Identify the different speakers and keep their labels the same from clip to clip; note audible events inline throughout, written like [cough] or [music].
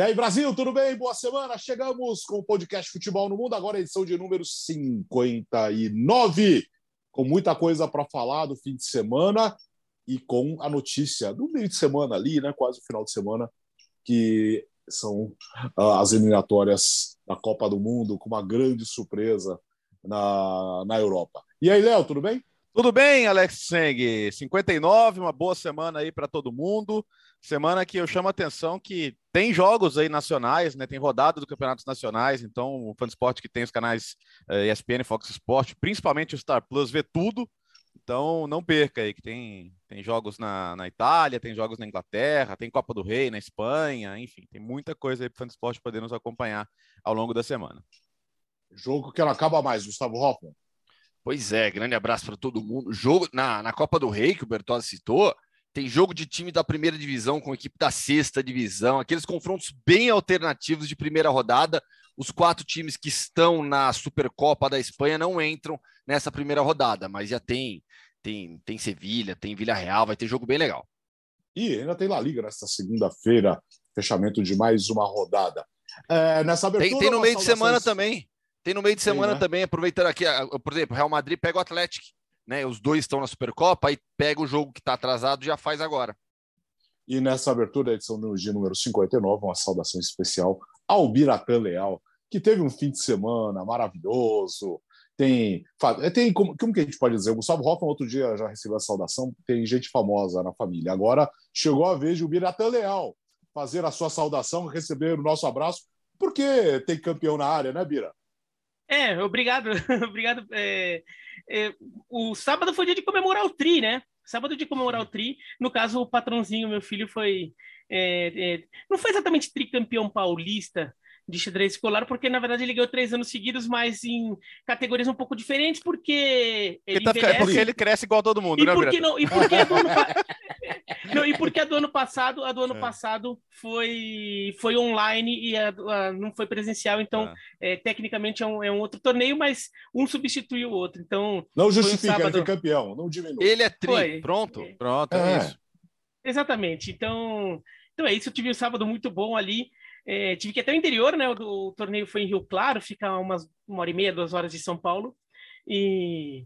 Speaker 1: E aí, Brasil, tudo bem? Boa semana. Chegamos com o podcast Futebol no Mundo, agora edição de número 59, com muita coisa para falar do fim de semana e com a notícia do meio de semana ali, né, quase o final de semana, que são uh, as eliminatórias da Copa do Mundo, com uma grande surpresa na, na Europa. E aí, Léo, tudo bem?
Speaker 2: Tudo bem, Alex Seng? 59, uma boa semana aí para todo mundo. Semana que eu chamo a atenção que tem jogos aí nacionais, né? Tem rodada do campeonatos nacionais, então o Fansport que tem os canais eh, ESPN, Fox Sport, principalmente o Star Plus, vê tudo. Então não perca aí, que tem, tem jogos na, na Itália, tem jogos na Inglaterra, tem Copa do Rei na Espanha, enfim, tem muita coisa aí para o Fansport poder nos acompanhar ao longo da semana.
Speaker 1: Jogo que não acaba mais, Gustavo Hoffman.
Speaker 3: Pois é, grande abraço para todo mundo. Jogo na, na Copa do Rei, que o Bertozzi citou, tem jogo de time da primeira divisão com equipe da sexta divisão, aqueles confrontos bem alternativos de primeira rodada. Os quatro times que estão na Supercopa da Espanha não entram nessa primeira rodada, mas já tem tem tem Sevilha, tem Vila Real, vai ter jogo bem legal.
Speaker 1: E ainda tem La Liga nesta segunda-feira, fechamento de mais uma rodada. É, nessa
Speaker 3: abertura, tem, tem no meio de semana também. Tem no meio de semana tem, né? também, aproveitando aqui, por exemplo, Real Madrid pega o Atlético né? Os dois estão na Supercopa, aí pega o jogo que está atrasado e já faz agora.
Speaker 1: E nessa abertura da edição de número 59, uma saudação especial ao Biratã Leal, que teve um fim de semana maravilhoso. Tem, tem como, como que a gente pode dizer? O Gustavo Hoffman outro dia já recebeu a saudação, tem gente famosa na família. Agora chegou a vez de o Biratã Leal fazer a sua saudação, receber o nosso abraço, porque tem campeão na área, né, Bira?
Speaker 4: É, obrigado, [laughs] obrigado. É, é, o sábado foi dia de comemorar o tri, né? Sábado de comemorar o tri. No caso, o patrãozinho, meu filho, foi. É, é, não foi exatamente tricampeão paulista, de xadrez escolar, porque na verdade ele ganhou três anos seguidos, mas em categorias um pouco diferentes, porque
Speaker 2: ele, porque, tá, porque ele cresce igual todo mundo,
Speaker 4: e
Speaker 2: né,
Speaker 4: porque não, e porque a do ano, [laughs] não, e porque a do ano passado, a do ano é. passado foi, foi online e a, a, não foi presencial, então é. É, tecnicamente é um, é um outro torneio, mas um substitui o outro. Então
Speaker 1: não justifica, um sábado... ele foi campeão, não diminui.
Speaker 3: Ele é tri, foi. pronto, é. pronto, é, é. isso.
Speaker 4: Exatamente. Então, então é isso. Eu tive um sábado muito bom ali. É, tive que ir até o interior, né? O, o, torneio foi em Rio Claro, fica umas uma hora e meia, duas horas de São Paulo. E,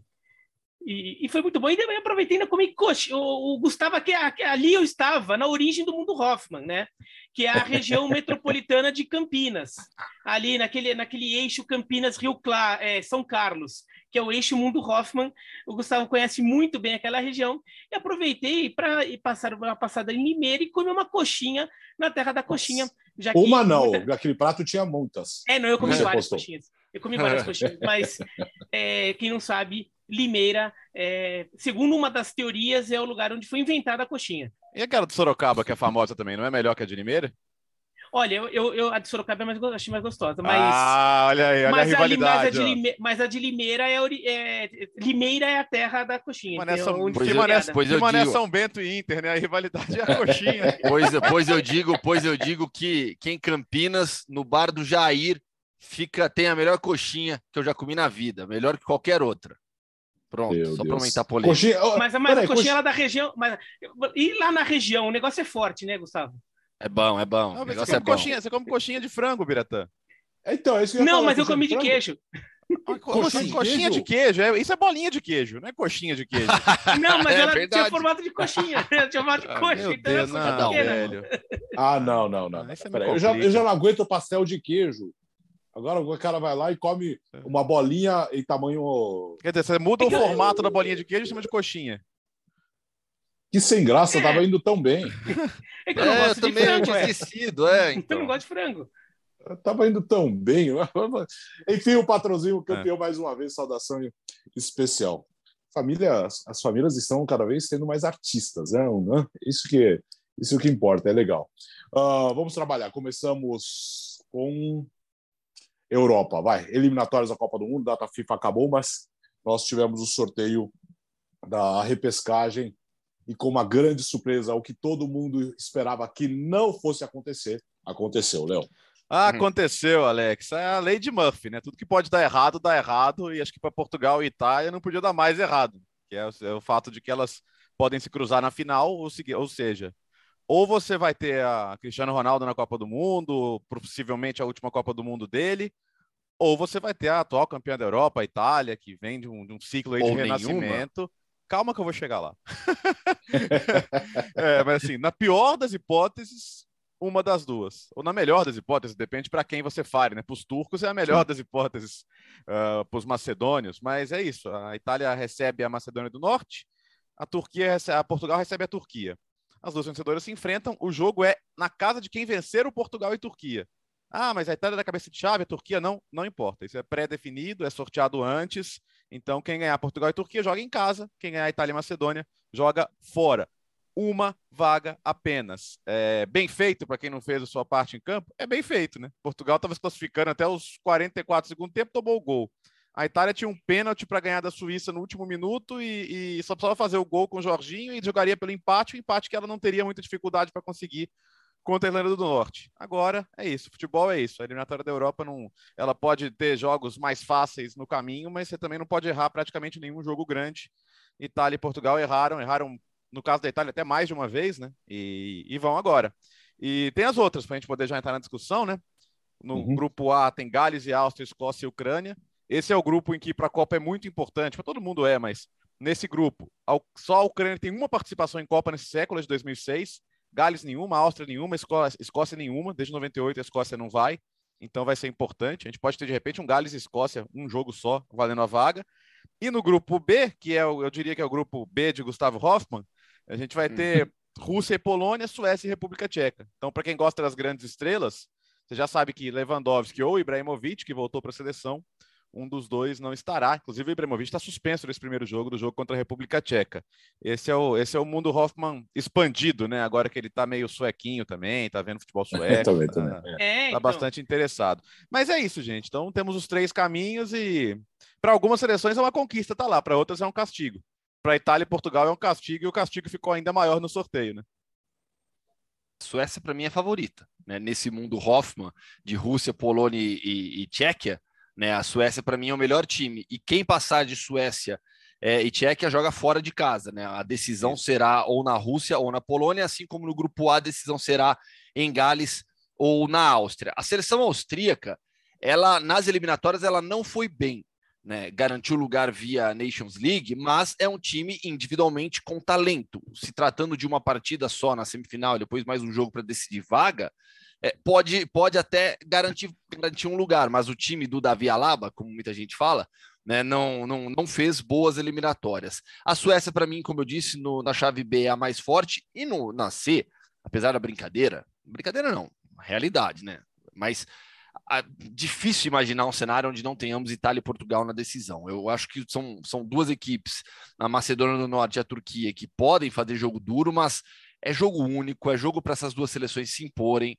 Speaker 4: e, e foi muito bom. E também aproveitei ainda comi coxa. O, o Gustavo, aqui, ali eu estava, na origem do mundo Hoffman, né? Que é a região [laughs] metropolitana de Campinas. Ali naquele, naquele eixo Campinas-Rio Claro, é, São Carlos que é o eixo Mundo Hoffman. O Gustavo conhece muito bem aquela região. E aproveitei para passar uma passada em Limeira e comer uma coxinha na terra da coxinha.
Speaker 1: Já que uma não, muita... aquele prato tinha muitas.
Speaker 4: É, não, eu comi várias postou. coxinhas. Eu comi várias [laughs] coxinhas, mas é, quem não sabe, Limeira, é, segundo uma das teorias, é o lugar onde foi inventada a coxinha.
Speaker 2: E aquela de Sorocaba, que é famosa também, não é melhor que a de Limeira?
Speaker 4: Olha, eu, eu, eu, a de Sorocaba é mais, achei mais gostosa, mas.
Speaker 2: Ah, olha aí, olha mas a rivalidade.
Speaker 4: A, mas, a de mas a de Limeira é, é, Limeira é a terra da coxinha.
Speaker 2: Mané São, pois eu, Mané, pois eu Mané digo. São Bento e Inter, né? A rivalidade é a coxinha. [laughs]
Speaker 3: pois, pois eu digo, pois eu digo que, que em Campinas, no bar do Jair, fica, tem a melhor coxinha que eu já comi na vida, melhor que qualquer outra. Pronto, Meu só para aumentar a polêmica.
Speaker 4: Coxinha, mas, mas a coxinha lá da região. Mas, e lá na região, o negócio é forte, né, Gustavo?
Speaker 3: É bom, é bom.
Speaker 2: Não, você, come é bom. Coxinha, você come coxinha de frango, Biratã.
Speaker 1: Então, é isso que
Speaker 4: eu Não, mas eu comi de, de queijo.
Speaker 2: Ah, coxinha, de coxinha de queijo, é, isso é bolinha de queijo, não é coxinha de queijo. [laughs]
Speaker 4: não, mas é ela verdade. tinha formato de coxinha, [laughs] ela tinha formato de ah, coxa, então Deus,
Speaker 1: não, não, velho. Ah, não, não, não. Ah, eu, já, eu já não aguento pastel de queijo. Agora o cara vai lá e come uma bolinha em tamanho.
Speaker 2: Quer dizer, você muda é o formato eu... da bolinha de queijo em cima de coxinha.
Speaker 1: Que sem graça, é. tava indo tão bem.
Speaker 4: É que eu não é, gosto de frango,
Speaker 3: é. esquecido, é. [laughs]
Speaker 4: Então. Eu não gosto de frango.
Speaker 1: Eu tava indo tão bem. [laughs] Enfim, o patrãozinho campeão é. mais uma vez, saudação especial. Família, as famílias estão cada vez tendo mais artistas, né? Isso que isso que importa, é legal. Uh, vamos trabalhar. Começamos com Europa, vai. Eliminatórias da Copa do Mundo, data FIFA acabou, mas nós tivemos o sorteio da repescagem e com uma grande surpresa, o que todo mundo esperava que não fosse acontecer, aconteceu, Léo.
Speaker 2: Aconteceu, Alex. É a lei de Murphy, né? Tudo que pode dar errado, dá errado, e acho que para Portugal e Itália não podia dar mais errado, que é o, é o, fato de que elas podem se cruzar na final, ou, ou seja, ou você vai ter a Cristiano Ronaldo na Copa do Mundo, possivelmente a última Copa do Mundo dele, ou você vai ter a atual campeã da Europa, a Itália, que vem de um, de um ciclo de renascimento. Calma que eu vou chegar lá. [laughs] é, mas assim, na pior das hipóteses, uma das duas. Ou na melhor das hipóteses, depende para quem você fale, né? Para os turcos é a melhor Sim. das hipóteses, uh, para os macedônios, mas é isso. A Itália recebe a Macedônia do Norte, a Turquia recebe, a Portugal recebe a Turquia. As duas vencedoras se enfrentam. O jogo é na casa de quem vencer o Portugal e Turquia. Ah, mas a Itália é da cabeça de chave, a Turquia não, não importa. Isso é pré-definido, é sorteado antes. Então, quem ganhar Portugal e Turquia joga em casa, quem ganhar Itália e Macedônia joga fora. Uma vaga apenas. É bem feito para quem não fez a sua parte em campo? É bem feito, né? Portugal estava se classificando até os 44 segundos tempo, tomou o gol. A Itália tinha um pênalti para ganhar da Suíça no último minuto e, e, só precisava fazer o gol com o Jorginho e jogaria pelo empate, o empate que ela não teria muita dificuldade para conseguir contra a Irlanda do Norte. Agora é isso, futebol é isso. A eliminatória da Europa não, ela pode ter jogos mais fáceis no caminho, mas você também não pode errar praticamente nenhum jogo grande. Itália e Portugal erraram, erraram no caso da Itália até mais de uma vez, né? E, e vão agora. E tem as outras para a gente poder já entrar na discussão, né? No uhum. grupo A tem Gales e Áustria, Escócia e Ucrânia. Esse é o grupo em que para a Copa é muito importante, para todo mundo é, mas nesse grupo, só a Ucrânia tem uma participação em Copa nesse século de 2006 Gales nenhuma, Áustria nenhuma, Escócia, Escócia nenhuma. Desde 98 a Escócia não vai. Então vai ser importante. A gente pode ter de repente um Gales e Escócia, um jogo só, valendo a vaga. E no grupo B, que é o, eu diria que é o grupo B de Gustavo Hoffmann, a gente vai ter Rússia e Polônia, Suécia e República Tcheca. Então, para quem gosta das grandes estrelas, você já sabe que Lewandowski ou Ibrahimovic, que voltou para a seleção, um dos dois não estará. Inclusive, o Ibrahimovic está suspenso nesse primeiro jogo, do jogo contra a República Tcheca. Esse é o, esse é o mundo Hoffman expandido, né? Agora que ele está meio suequinho também, está vendo futebol sueco. também, tá, também. É, tá então... bastante interessado. Mas é isso, gente. Então, temos os três caminhos e para algumas seleções é uma conquista, tá lá. Para outras é um castigo. Para Itália e Portugal é um castigo e o castigo ficou ainda maior no sorteio, né?
Speaker 3: Suécia, para mim, é favorita. Né? Nesse mundo Hoffman, de Rússia, Polônia e, e, e Tchequia, né? A Suécia, para mim, é o melhor time. E quem passar de Suécia é, e Tchequia joga fora de casa. Né? A decisão será ou na Rússia ou na Polônia, assim como no grupo A, a decisão será em Gales ou na Áustria. A seleção austríaca, ela nas eliminatórias, ela não foi bem. Né, garantiu lugar via Nations League, mas é um time individualmente com talento. Se tratando de uma partida só na semifinal, depois mais um jogo para decidir vaga, é, pode, pode até garantir, garantir um lugar, mas o time do Davi Alaba, como muita gente fala, né, não, não, não fez boas eliminatórias. A Suécia, para mim, como eu disse, no, na chave B é a mais forte, e no, na C, apesar da brincadeira, brincadeira não, realidade, né? Mas a, difícil imaginar um cenário onde não tenhamos Itália e Portugal na decisão. Eu acho que são, são duas equipes, a Macedônia do Norte e a Turquia, que podem fazer jogo duro, mas é jogo único, é jogo para essas duas seleções se imporem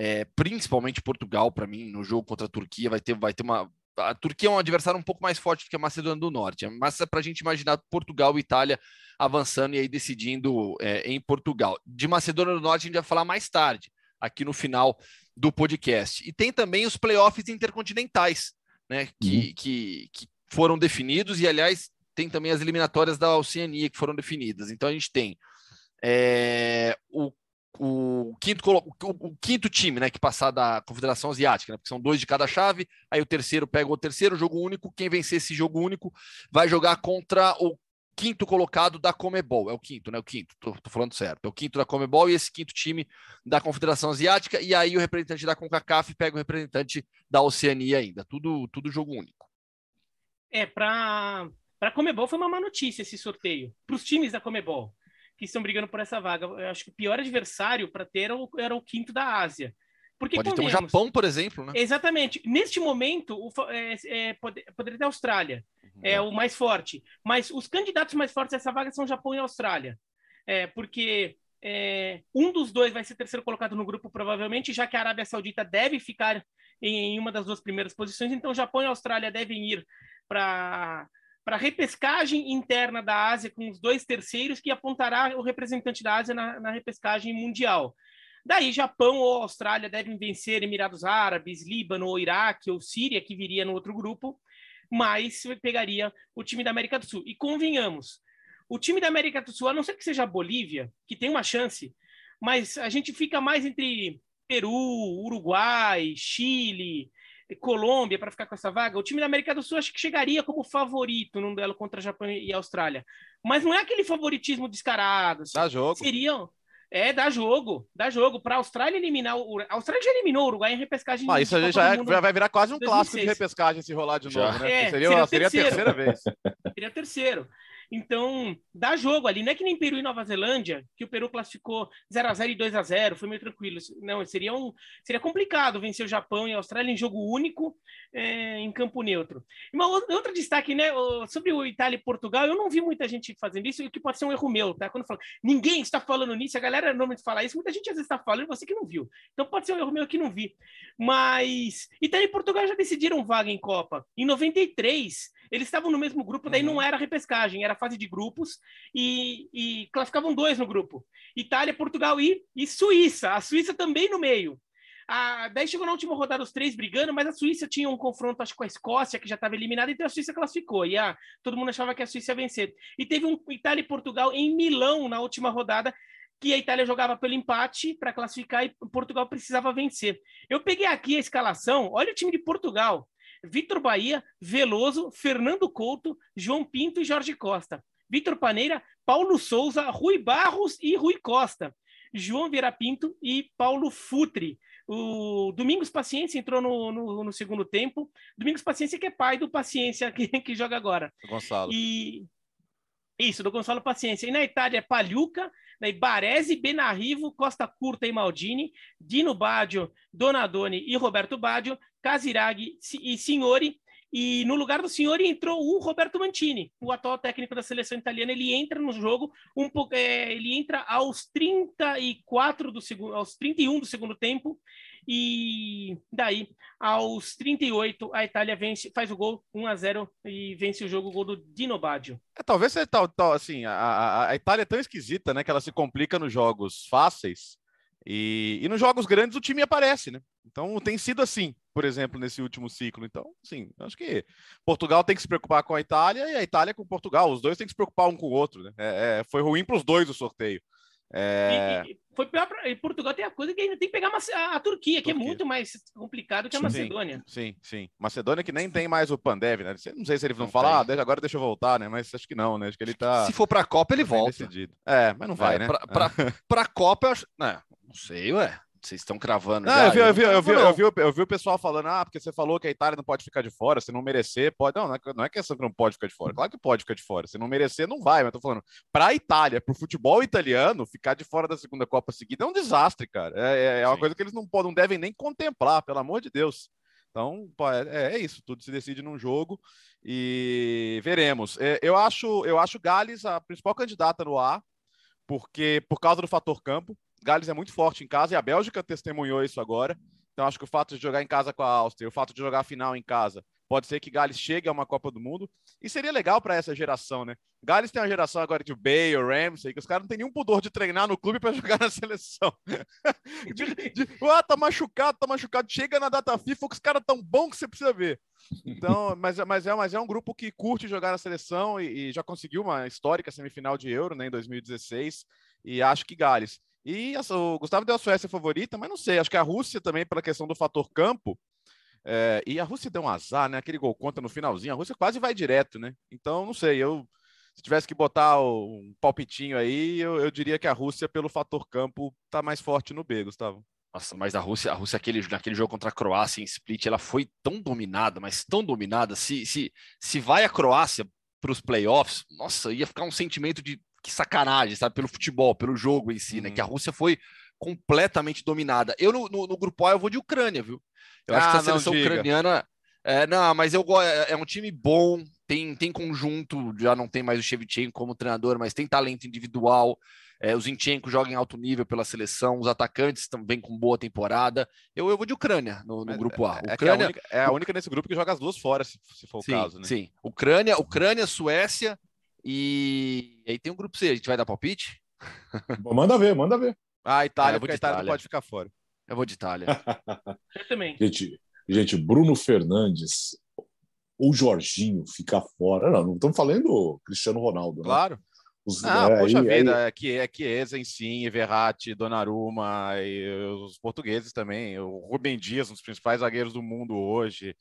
Speaker 3: é, principalmente Portugal, para mim, no jogo contra a Turquia, vai ter, vai ter uma. A Turquia é um adversário um pouco mais forte do que a Macedônia do Norte, mas é para a gente imaginar Portugal e Itália avançando e aí decidindo é, em Portugal. De Macedônia do Norte a gente vai falar mais tarde, aqui no final do podcast. E tem também os playoffs intercontinentais, né, que, uhum. que, que foram definidos, e aliás, tem também as eliminatórias da Oceania que foram definidas. Então a gente tem é, o o quinto, o, quinto time, né, que passar da Confederação Asiática, né, porque são dois de cada chave, aí o terceiro pega o terceiro, jogo único, quem vencer esse jogo único vai jogar contra o quinto colocado da Comebol, é o quinto, né, o quinto, tô, tô falando certo, é o quinto da Comebol e esse quinto time da Confederação Asiática, e aí o representante da CONCACAF pega o representante da Oceania ainda, tudo, tudo jogo único.
Speaker 4: É, para para Comebol foi uma má notícia esse sorteio, para os times da Comebol que estão brigando por essa vaga. Eu acho que o pior adversário para ter era o, era o, quinto da Ásia.
Speaker 3: Porque, Pode ter o Japão, por exemplo, né?
Speaker 4: Exatamente. Neste momento, o, é, é, poderia ter a Austrália, uhum. é o mais forte. Mas os candidatos mais fortes dessa vaga são Japão e Austrália. É, porque é, um dos dois vai ser terceiro colocado no grupo, provavelmente, já que a Arábia Saudita deve ficar em, em uma das duas primeiras posições. Então, Japão e Austrália devem ir para para a repescagem interna da Ásia com os dois terceiros, que apontará o representante da Ásia na, na repescagem mundial. Daí, Japão ou Austrália devem vencer Emirados Árabes, Líbano ou Iraque ou Síria, que viria no outro grupo, mas pegaria o time da América do Sul. E convenhamos, o time da América do Sul, a não ser que seja a Bolívia, que tem uma chance, mas a gente fica mais entre Peru, Uruguai, Chile, Colômbia para ficar com essa vaga. O time da América do Sul acho que chegaria como favorito num duelo contra Japão e Austrália. Mas não é aquele favoritismo descarado. Assim.
Speaker 2: Dá jogo.
Speaker 4: Seriam. É, dá jogo, dá jogo. Para a Austrália eliminar o. A Austrália já eliminou o Uruguai em repescagem.
Speaker 2: Ah, isso já, já, é, já, vai virar quase um 2006. clássico de repescagem se rolar de novo, já. né? É, seria, seria, seria a terceira vez.
Speaker 4: Seria terceiro. Então, dá jogo ali. Não é que nem Peru e Nova Zelândia, que o Peru classificou 0 a 0 e 2 a 0 foi meio tranquilo. Não, seria, um, seria complicado vencer o Japão e a Austrália em jogo único é, em campo neutro. E uma destaque, né, sobre o Itália e Portugal, eu não vi muita gente fazendo isso, o que pode ser um erro meu, tá? Quando falo, ninguém está falando nisso, a galera normalmente fala isso, muita gente às vezes está falando, você que não viu. Então pode ser um erro meu que não vi. Mas Itália e Portugal já decidiram vaga em Copa. Em 93, eles estavam no mesmo grupo, daí uhum. não era repescagem, era fase de grupos e, e, classificavam dois no grupo: Itália, Portugal e, e Suíça. A Suíça também no meio. Daí chegou na última rodada os três brigando, mas a Suíça tinha um confronto, acho com a Escócia, que já estava eliminada, então a Suíça classificou. E a, todo mundo achava que a Suíça ia vencer. E teve um Itália e Portugal em Milão na última rodada, que a Itália jogava pelo empate para classificar e Portugal precisava vencer. Eu peguei aqui a escalação, olha o time de Portugal. Vitor Bahia, Veloso, Fernando Couto, João Pinto e Jorge Costa. Vitor Paneira, Paulo Souza, Rui Barros e Rui Costa. João Vieira Pinto e Paulo Futre. O Domingos Paciência entrou no, no, no, segundo tempo. Domingos Paciência, que é pai do Paciência, [laughs] que, que joga agora.
Speaker 2: Gonçalo.
Speaker 4: E isso, do Gonçalo Paciência. E na Itália é Palhuca, né, Baresi, Benarrivo, Costa Curta e Maldini, Dino Baggio, Donadoni e Roberto Baggio, Casiraghi e Signori. E no lugar do Signori entrou o Roberto Mantini, o atual técnico da seleção italiana. Ele entra no jogo, um, é, ele entra aos 34 do segundo, aos 31 do segundo tempo e daí, aos 38, a Itália vence, faz o gol 1 a 0 e vence o jogo, o gol do Dino Baggio.
Speaker 2: É, talvez seja tal, tal, assim, a, a, Itália é tão esquisita, né, que ela se complica nos jogos fáceis e, e nos jogos grandes o time aparece, né? Então tem sido assim, por exemplo, nesse último ciclo. Então, sim, acho que Portugal tem que se preocupar com a Itália e a Itália com Portugal. Os dois têm que se preocupar um com o outro, né? É, é, foi ruim para os dois o sorteio. É...
Speaker 4: E, e, foi pior pra... e Portugal tem a coisa que ainda tem que pegar a, a Turquia, que é muito mais complicado que a Macedônia.
Speaker 2: Sim, sim. Macedônia que nem tem mais o Pandev, né? Não sei se eles vão falar, ah, agora deixa eu voltar, né? Mas acho que não, né? Acho que ele tá.
Speaker 3: Se for pra Copa, ele tá volta.
Speaker 2: Decidido. É, mas não vai, é, né?
Speaker 3: Pra, pra, pra Copa, eu acho. Não, não sei, ué. Vocês estão cravando.
Speaker 2: Não, eu vi, eu, vi, eu, vi, eu, vi, eu vi o pessoal falando, ah, porque você falou que a Itália não pode ficar de fora, se não merecer, pode. Não, não é, não é questão que não pode ficar de fora. Claro que pode ficar de fora. Se não merecer, não vai. Mas tô falando, para a Itália, para o futebol italiano, ficar de fora da segunda Copa seguida é um desastre, cara. É, é, é uma coisa que eles não, podem, não devem nem contemplar, pelo amor de Deus. Então, é, é isso, tudo se decide num jogo e veremos. É, eu acho, eu acho Gales a principal candidata no A, porque por causa do fator campo. Gales é muito forte em casa e a Bélgica testemunhou isso agora. Então acho que o fato de jogar em casa com a Áustria, o fato de jogar a final em casa, pode ser que Gales chegue a uma Copa do Mundo. E seria legal para essa geração, né? Gales tem uma geração agora de Bale, Ramsey, que os caras não têm nenhum pudor de treinar no clube para [laughs] jogar na seleção. [laughs] de, de, ah, tá machucado, tá machucado. Chega na data FIFA, que os caras tão bom que você precisa ver. Então, [laughs] mas, mas, é, mas é um grupo que curte jogar na seleção e, e já conseguiu uma histórica semifinal de Euro né, em 2016. E acho que Gales. E o Gustavo deu a Suécia favorita, mas não sei, acho que a Rússia também, pela questão do fator campo. É, e a Rússia deu um azar, né? Aquele gol contra no finalzinho, a Rússia quase vai direto, né? Então, não sei, eu se tivesse que botar um palpitinho aí, eu, eu diria que a Rússia, pelo fator campo, tá mais forte no B, Gustavo.
Speaker 3: Nossa, mas a Rússia, a Rússia aquele, naquele jogo contra a Croácia em Split, ela foi tão dominada, mas tão dominada. Se, se, se vai a Croácia para os playoffs, nossa, ia ficar um sentimento de que sacanagem, sabe? Pelo futebol, pelo jogo em si, uhum. né? Que a uhum. Rússia foi completamente dominada. Eu, no, no, no, grupo A, eu vou de Ucrânia, viu? Eu ah, acho que a seleção ucraniana. É, não, mas eu é, é um time bom, tem, tem conjunto, já não tem mais o Shevchenko como treinador, mas tem talento individual. É, o Zinchenko joga em alto nível pela seleção, os atacantes também com boa temporada. Eu, eu vou de Ucrânia no, no grupo A.
Speaker 2: É,
Speaker 3: Ucrânia,
Speaker 2: é, a única, é, a única, nesse grupo que joga as duas fora, se, se for
Speaker 3: sim,
Speaker 2: o caso. Né?
Speaker 3: Sim, Ucrânia, Ucrânia, Suécia e... aí tem um grupo C. A gente vai dar palpite? [laughs]
Speaker 1: manda ver, manda ver.
Speaker 2: Ah, Itália, é, porque a Itália, Itália não pode ficar fora.
Speaker 3: Eu vou de Itália. [laughs]
Speaker 4: Eu também.
Speaker 1: Gente, gente, Bruno Fernandes ou Jorginho ficar fora. Não, não estamos falando do Cristiano Ronaldo. Né?
Speaker 2: Claro. Os, ah, é, poxa aí, vida, aí... que é Insigne, Verratti, Donnarumma e os portugueses também, o Rubem Dias, um dos principais zagueiros do mundo hoje,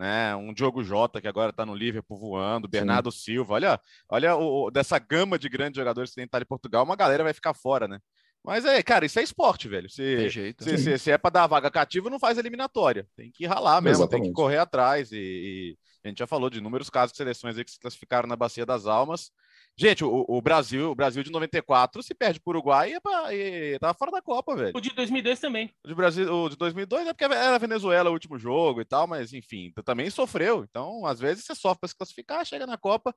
Speaker 2: né? Um Diogo Jota que agora está no Liverpool voando, Bernardo Sim. Silva, olha, olha o, dessa gama de grandes jogadores que tem em Portugal, uma galera vai ficar fora, né? Mas é, cara, isso é esporte, velho. Se, jeito, se, se, se, é para dar vaga cativa, não faz eliminatória. Tem que ralar mesmo, Exatamente. tem que correr atrás. E, e, a gente já falou de inúmeros casos de seleções que se classificaram na Bacia das Almas Gente, o, o, Brasil, o Brasil de 94 se perde para o Uruguai e, e tava fora da Copa, velho.
Speaker 4: O de 2002 também.
Speaker 2: O de, Brasil, o de 2002 é porque era Venezuela o último jogo e tal, mas enfim, também sofreu. Então, às vezes você sofre para se classificar, chega na Copa,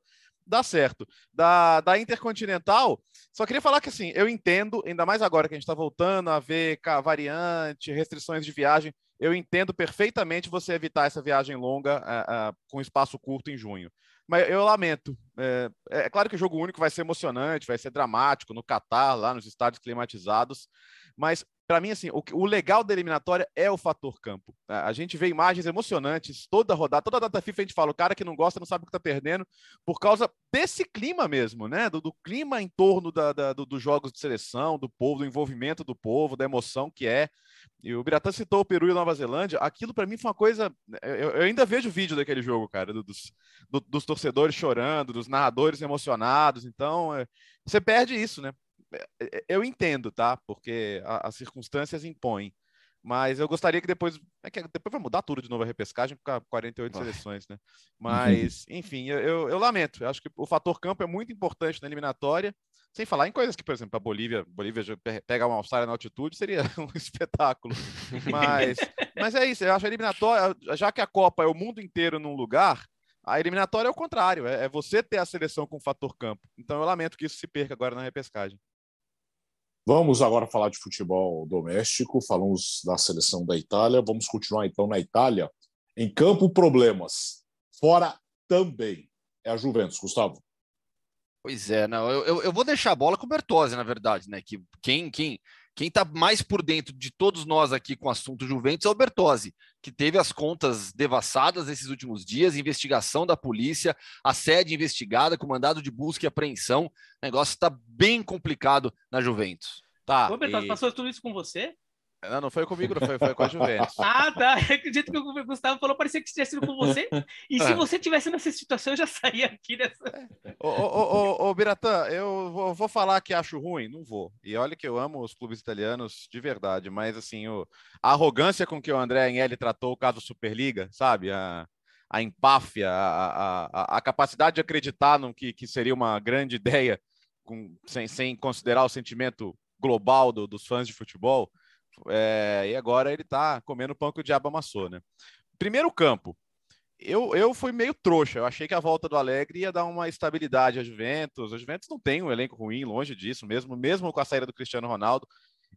Speaker 2: dá certo. Da, da Intercontinental, só queria falar que assim, eu entendo, ainda mais agora que a gente está voltando a ver variante, restrições de viagem, eu entendo perfeitamente você evitar essa viagem longa uh, uh, com espaço curto em junho. Mas eu lamento. É, é, claro que o jogo único vai ser emocionante, vai ser dramático no Catar, lá nos estádios climatizados. Mas, para mim, assim, o, o, legal da eliminatória é o fator campo. A gente vê imagens emocionantes toda rodada, toda data FIFA a gente fala, o cara que não gosta não sabe o que está perdendo, por causa desse clima mesmo, né? Do, do clima em torno da, da, do, dos jogos de seleção, do povo, do envolvimento do povo, da emoção que é. E o Biratã citou o Peru e Nova Zelândia. Aquilo para mim foi uma coisa. Eu, eu, ainda vejo vídeo daquele jogo, cara, dos, do, dos torcedores chorando, dos narradores emocionados. Então, é, você perde isso, né? É, é, eu entendo, tá? Porque a, as circunstâncias impõem. Mas eu gostaria que depois. É que depois vai mudar tudo de novo a repescagem, ficar 48 seleções, né? [laughs] Mas, enfim, eu, eu, eu lamento. Eu acho que o fator campo é muito importante na eliminatória. Sem falar em coisas que, por exemplo, a Bolívia, Bolívia pegar uma Austrália na altitude seria [laughs] um espetáculo. Mas, [laughs] mas é isso, eu acho a eliminatória, já que a Copa é o mundo inteiro num lugar, a eliminatória é o contrário, é, é você ter a seleção com fator campo. Então eu lamento que isso se perca agora na repescagem.
Speaker 1: Vamos agora falar de futebol doméstico, falamos da seleção da Itália, vamos continuar então na Itália. Em campo, problemas. Fora também. É a Juventus, Gustavo.
Speaker 3: Pois é, não, eu, eu vou deixar a bola com o Bertozzi, na verdade, né? Que quem quem quem está mais por dentro de todos nós aqui com o assunto Juventus é o Bertozzi, que teve as contas devassadas nesses últimos dias, investigação da polícia, a sede investigada com mandado de busca e apreensão. O negócio está bem complicado na Juventus.
Speaker 4: Tá. Ô, Bertozzi, e... passou tudo isso com você?
Speaker 2: Não, não foi comigo, não foi, foi com a Juventus. [laughs]
Speaker 4: ah, tá. Acredito que o Gustavo falou, parecia que tivesse sido com você. E se é. você tivesse nessa situação, eu já saía aqui dessa.
Speaker 2: Ô, ô, ô, ô Biratã, eu vou, vou, falar que acho ruim? Não vou. E olha que eu amo os clubes italianos de verdade, mas assim, o, a arrogância com que o André Agnelli tratou o caso Superliga, sabe? A, a empáfia, a, a, a capacidade de acreditar no que, que seria uma grande ideia, com, sem, sem considerar o sentimento global do, dos fãs de futebol é, e agora ele está comendo pão que o diabo amassou, né? Primeiro campo. Eu, eu fui meio trouxa. Eu achei que a volta do Alegre ia dar uma estabilidade à Juventus. A Juventus não tem um elenco ruim, longe disso, mesmo, mesmo com a saída do Cristiano Ronaldo.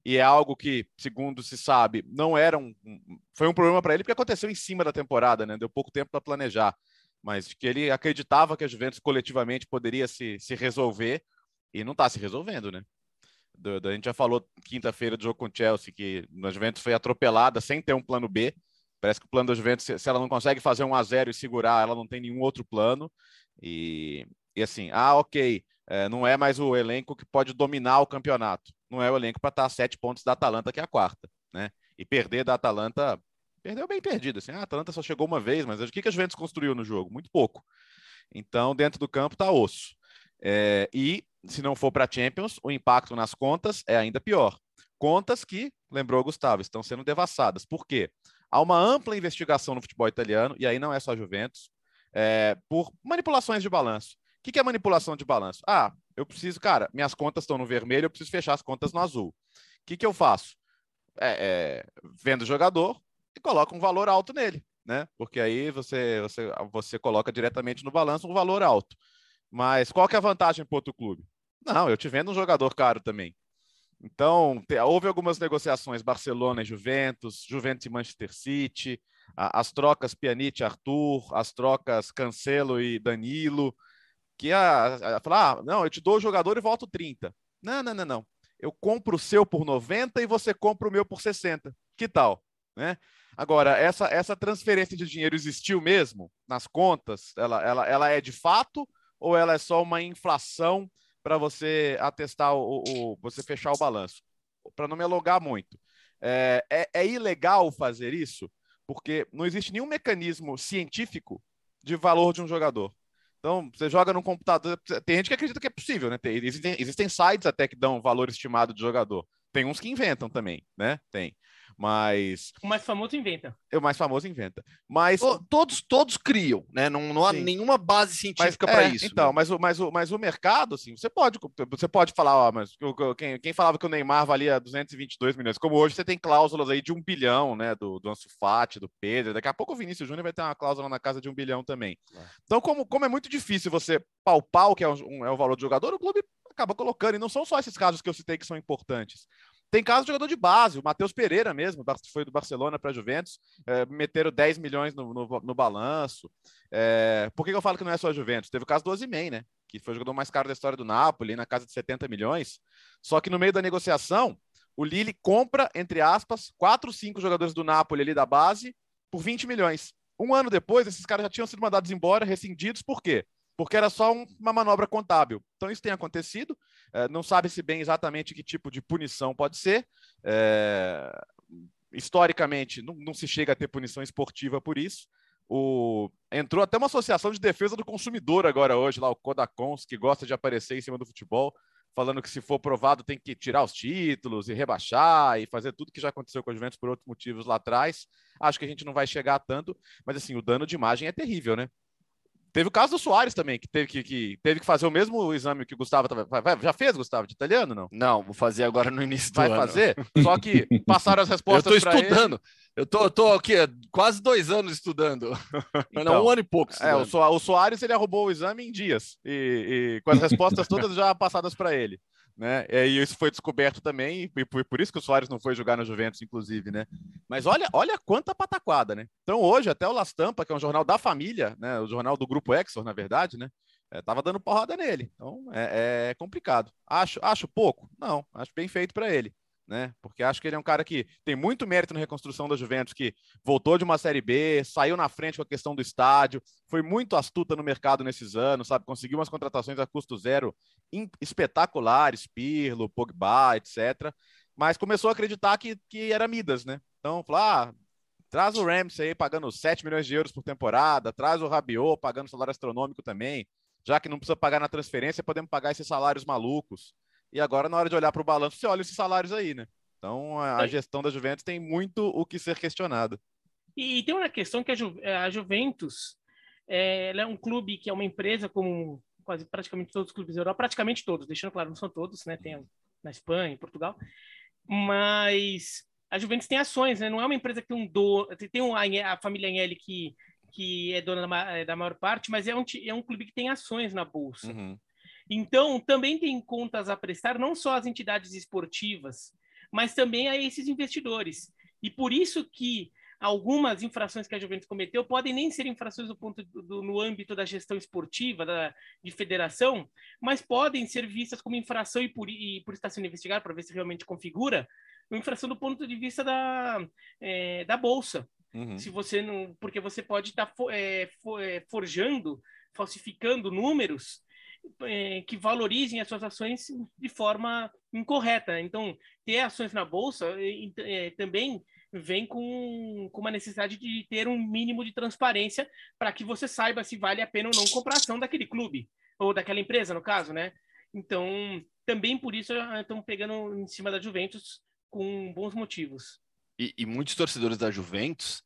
Speaker 2: E é algo que, segundo se sabe, não era um. Foi um problema para ele, porque aconteceu em cima da temporada, né? Deu pouco tempo para planejar. Mas que ele acreditava que a Juventus coletivamente poderia se, se resolver e não está se resolvendo, né? Do, do, a gente já falou quinta-feira do jogo com o Chelsea que a Juventus foi atropelada sem ter um plano B. Parece que o plano da Juventus, se, ela não consegue fazer um a 0 e segurar, ela não tem nenhum outro plano. E, e assim, ah, ok, é, não é mais o elenco que pode dominar o campeonato. Não é o elenco para estar a sete pontos da Atalanta, que é a quarta, né? E perder da Atalanta, perdeu bem perdido. Assim, ah, a Atalanta só chegou uma vez, mas o que, que a Juventus construiu no jogo? Muito pouco. Então, dentro do campo está osso. É, e se não for para Champions, o impacto nas contas é ainda pior. Contas que, lembrou Gustavo, estão sendo devassadas. Por quê? Há uma ampla investigação no futebol italiano, e aí não é só Juventus, é, por manipulações de balanço. O que é manipulação de balanço? Ah, eu preciso, cara, minhas contas estão no vermelho, eu preciso fechar as contas no azul. O que, que eu faço? É, é, vendo o jogador e coloco um valor alto nele, né? Porque aí você, você, você coloca diretamente no balanço um valor alto. Mas qual que é a vantagem para outro clube? Não, eu te vendo um jogador caro também. Então, houve algumas negociações, Barcelona e Juventus, Juventus e Manchester City, as trocas Pjanic e Arthur, as trocas Cancelo e Danilo, que a, a, falar, ah, não, eu te dou o jogador e volto 30. Não, não, não, não. Eu compro o seu por 90 e você compra o meu por 60. Que tal? Né? Agora, essa, essa transferência de dinheiro existiu mesmo nas contas? Ela, ela, ela é de fato ou ela é só uma inflação para você atestar o, o, você fechar o balanço. Para não me alongar muito. É, é, é ilegal fazer isso porque não existe nenhum mecanismo científico de valor de um jogador. Então, você joga no computador. Tem gente que acredita que é possível, né? Tem, existem, existem sites até que dão valor estimado de jogador. Tem uns que inventam também, né? Tem. Mas.
Speaker 4: O mais famoso inventa.
Speaker 2: O mais famoso inventa. Mas.
Speaker 3: todos, todos criam, né? Não, não há Sim. nenhuma base científica para é, isso.
Speaker 2: Então, né? mas, o, mas, o, mas o mercado, assim, você pode, você pode falar, ó, mas quem, quem falava que o Neymar valia 222 milhões, como hoje você tem cláusulas aí de um bilhão, né? Do, do Ansu Fati, do Pedro. Daqui a pouco o Vinícius Júnior vai ter uma cláusula na casa de um bilhão também. É. Então, como, como é muito difícil você palpar o que é, um, é o valor do jogador, o clube acaba colocando. E não são só esses casos que eu citei que são importantes. Tem caso de jogador de base, o Matheus Pereira mesmo, foi do Barcelona para a Juventus, é, meteram 10 milhões no, no, no balanço. É, por que, que, eu falo que não é só a Juventus? Teve o caso do Ozyman, né? Que foi o jogador mais caro da história do Napoli, na casa de 70 milhões. Só que no meio da negociação, o Lille compra, entre aspas, quatro, cinco jogadores do Napoli ali da base por 20 milhões. Um ano depois, esses caras já tinham sido mandados embora, rescindidos, por quê? porque era só um, uma manobra contábil. Então, isso tem acontecido, não sabe-se bem exatamente que tipo de punição pode ser. É, historicamente, não, não, se chega a ter punição esportiva por isso. O, entrou até uma associação de defesa do consumidor agora hoje, lá o Codacons, que gosta de aparecer em cima do futebol, falando que se for provado tem que tirar os títulos e rebaixar e fazer tudo que já aconteceu com a Juventus por outros motivos lá atrás. Acho que a gente não vai chegar a tanto, mas assim, o dano de imagem é terrível, né? Teve o caso do Soares também, que teve que, que, teve que fazer o mesmo exame que o Gustavo Já fez, Gustavo, de italiano, não?
Speaker 3: Não, vou fazer agora no início do
Speaker 2: Vai
Speaker 3: ano.
Speaker 2: fazer? Só que [laughs] passaram as respostas.
Speaker 3: Eu estou estudando. Ele. Eu tô, tô aqui quase dois anos estudando. Então, [laughs] não, um ano e pouco.
Speaker 2: É, o, so, o Soares ele arrumou o exame em dias e, e com as respostas todas já passadas para ele né? E isso foi descoberto também, e por, isso que o Soares não foi jogar no Juventus, inclusive, né? Mas olha, olha quanta pataquada, né? Então hoje, até o Las Tampa, que é um jornal da família, né? O jornal do Grupo Exor, na verdade, né? É, tava dando porrada nele. Então é, é complicado. Acho, acho pouco? Não, acho bem feito para ele né? Porque acho que ele é um cara que tem muito mérito na reconstrução da Juventus, que voltou de uma Série B, saiu na frente com a questão do estádio, foi muito astuta no mercado nesses anos, sabe? Conseguiu umas contratações a custo zero espetaculares, Pirlo, Pogba, etc. Mas começou a acreditar que, que era Midas, né? Então, falou, ah, traz o Ramsey aí pagando 7 milhões de euros por temporada, traz o Rabiot pagando salário astronômico também, já que não precisa pagar na transferência, podemos pagar esses salários malucos. E agora, na hora de olhar para o balanço, você olha esses salários aí, né? Então, a, a gestão da Juventus tem muito o que ser questionado.
Speaker 4: E, e tem uma questão que a, Ju, a Juventus é, é um clube que é uma empresa como quase praticamente todos os clubes da Europa, praticamente todos, deixando claro, não são todos, né? Tem na Espanha, em Portugal, mas a Juventus tem ações, né? Não é uma empresa que tem um do, tem um, a família Agnelli que que é dona da, da maior parte, mas é um, é um clube que tem ações na bolsa. Uhum. Então, também tem contas a prestar não só às entidades esportivas, mas também a esses investidores. E por isso que algumas infrações que a Juventus cometeu podem nem ser infrações do ponto do, do, no âmbito da gestão esportiva, da, de federação, mas podem ser vistas como infração e por, e por estar sendo investigado para ver se realmente configura, uma infração do ponto de vista da, é, da bolsa. Uhum. Se você não, porque você pode estar tá é, é, forjando, falsificando números é, que valorizem as suas ações de forma incorreta. Então, ter ações na bolsa é, também vem com, com uma necessidade de ter um mínimo de transparência para que você saiba se vale a pena ou não comprar ação daquele clube, ou daquela empresa, no caso, né? Então, também por isso estão pegando em cima da Juventus com bons motivos.
Speaker 3: E, e muitos torcedores da Juventus,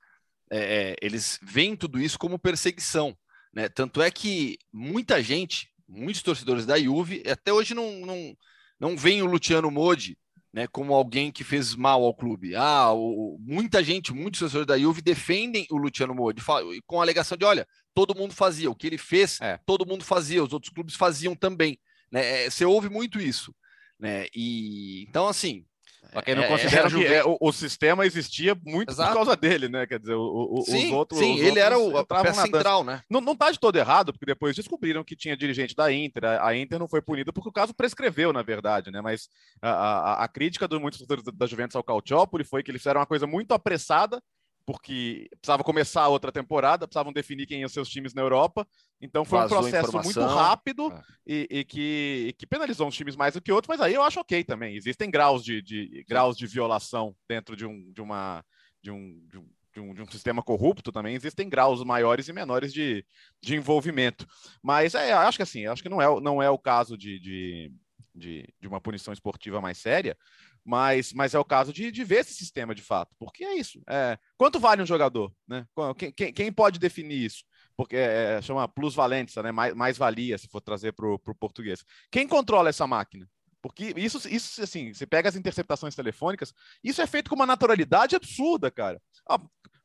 Speaker 3: é, eles veem tudo isso como perseguição. Né? Tanto é que muita gente muitos torcedores da Juve até hoje não, não, não veem o Luciano Modi né, como alguém que fez mal ao clube. Ah, o, muita gente, muitos torcedores da Juve defendem o Luciano Modi com a alegação de, olha, todo mundo fazia, o que ele fez, é. todo mundo fazia, os outros clubes faziam também. Né? É, você ouve muito isso. Né? E então, assim,
Speaker 2: para quem não é, considera é, que é, o, o, sistema existia muito Exato. por causa dele, né? Quer dizer, o, o,
Speaker 3: sim,
Speaker 2: os outros.
Speaker 3: Sim,
Speaker 2: os
Speaker 3: ele outros era o a central, né?
Speaker 2: Não, não tá de todo errado, porque depois descobriram que tinha dirigente da Inter. A, a Inter não foi punida porque o caso prescreveu, na verdade, né? Mas a, a, a crítica de muitos da Juventus ao Calciopoli foi que eles fizeram uma coisa muito apressada porque precisava começar a outra temporada, precisavam definir quem iam ser os times na Europa. Então foi Vazou um processo muito rápido é. e, e, que, e, que, penalizou uns times mais do que outros, mas aí eu acho ok também. Existem graus de, de graus de violação dentro de um, de uma, de um, de um de um, de um, sistema corrupto também existem graus maiores e menores de, de envolvimento. Mas é, acho que assim, acho que não é, não é o caso de, de, de, de uma punição esportiva mais séria, mas, mas é o caso de, de ver esse sistema de fato, porque é isso. É, quanto vale um jogador? Né? Quem, quem, quem pode definir isso? Porque é, é chama plusvalência, né? mais, mais valia, se for trazer para o português. Quem controla essa máquina? Porque isso, isso, assim, você pega as interceptações telefônicas, isso é feito com uma naturalidade absurda, cara. Ó,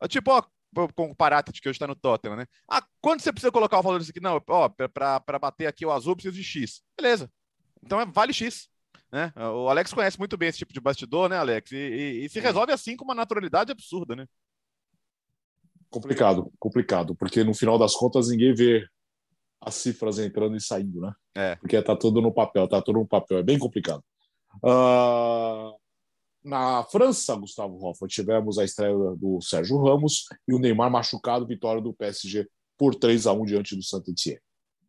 Speaker 2: tipo, ó, com o Paratici, que hoje está no Tottenham, né? Ah, quando você precisa colocar o valor disso aqui? Não, ó, para bater aqui o azul, precisa de X. Beleza. Então é, vale X. Né? O Alex conhece muito bem esse tipo de bastidor, né, Alex? E, e, e se resolve assim com uma naturalidade absurda, né?
Speaker 1: Complicado, complicado, porque no final das contas ninguém vê as cifras entrando e saindo, né?
Speaker 2: É.
Speaker 1: Porque tá tudo no papel, tá tudo no papel, é bem complicado. Uh, na França, Gustavo Hoffa, tivemos a estreia do Sérgio Ramos e o Neymar machucado, vitória do PSG por 3 a 1 diante do Saint-Etienne.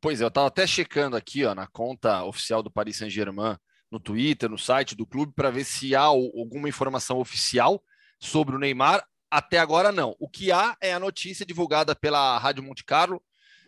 Speaker 3: Pois é, eu estava até checando aqui ó, na conta oficial do Paris Saint-Germain, no Twitter, no site do clube, para ver se há alguma informação oficial sobre o Neymar. Até agora, não. O que há é a notícia divulgada pela Rádio Monte Carlo,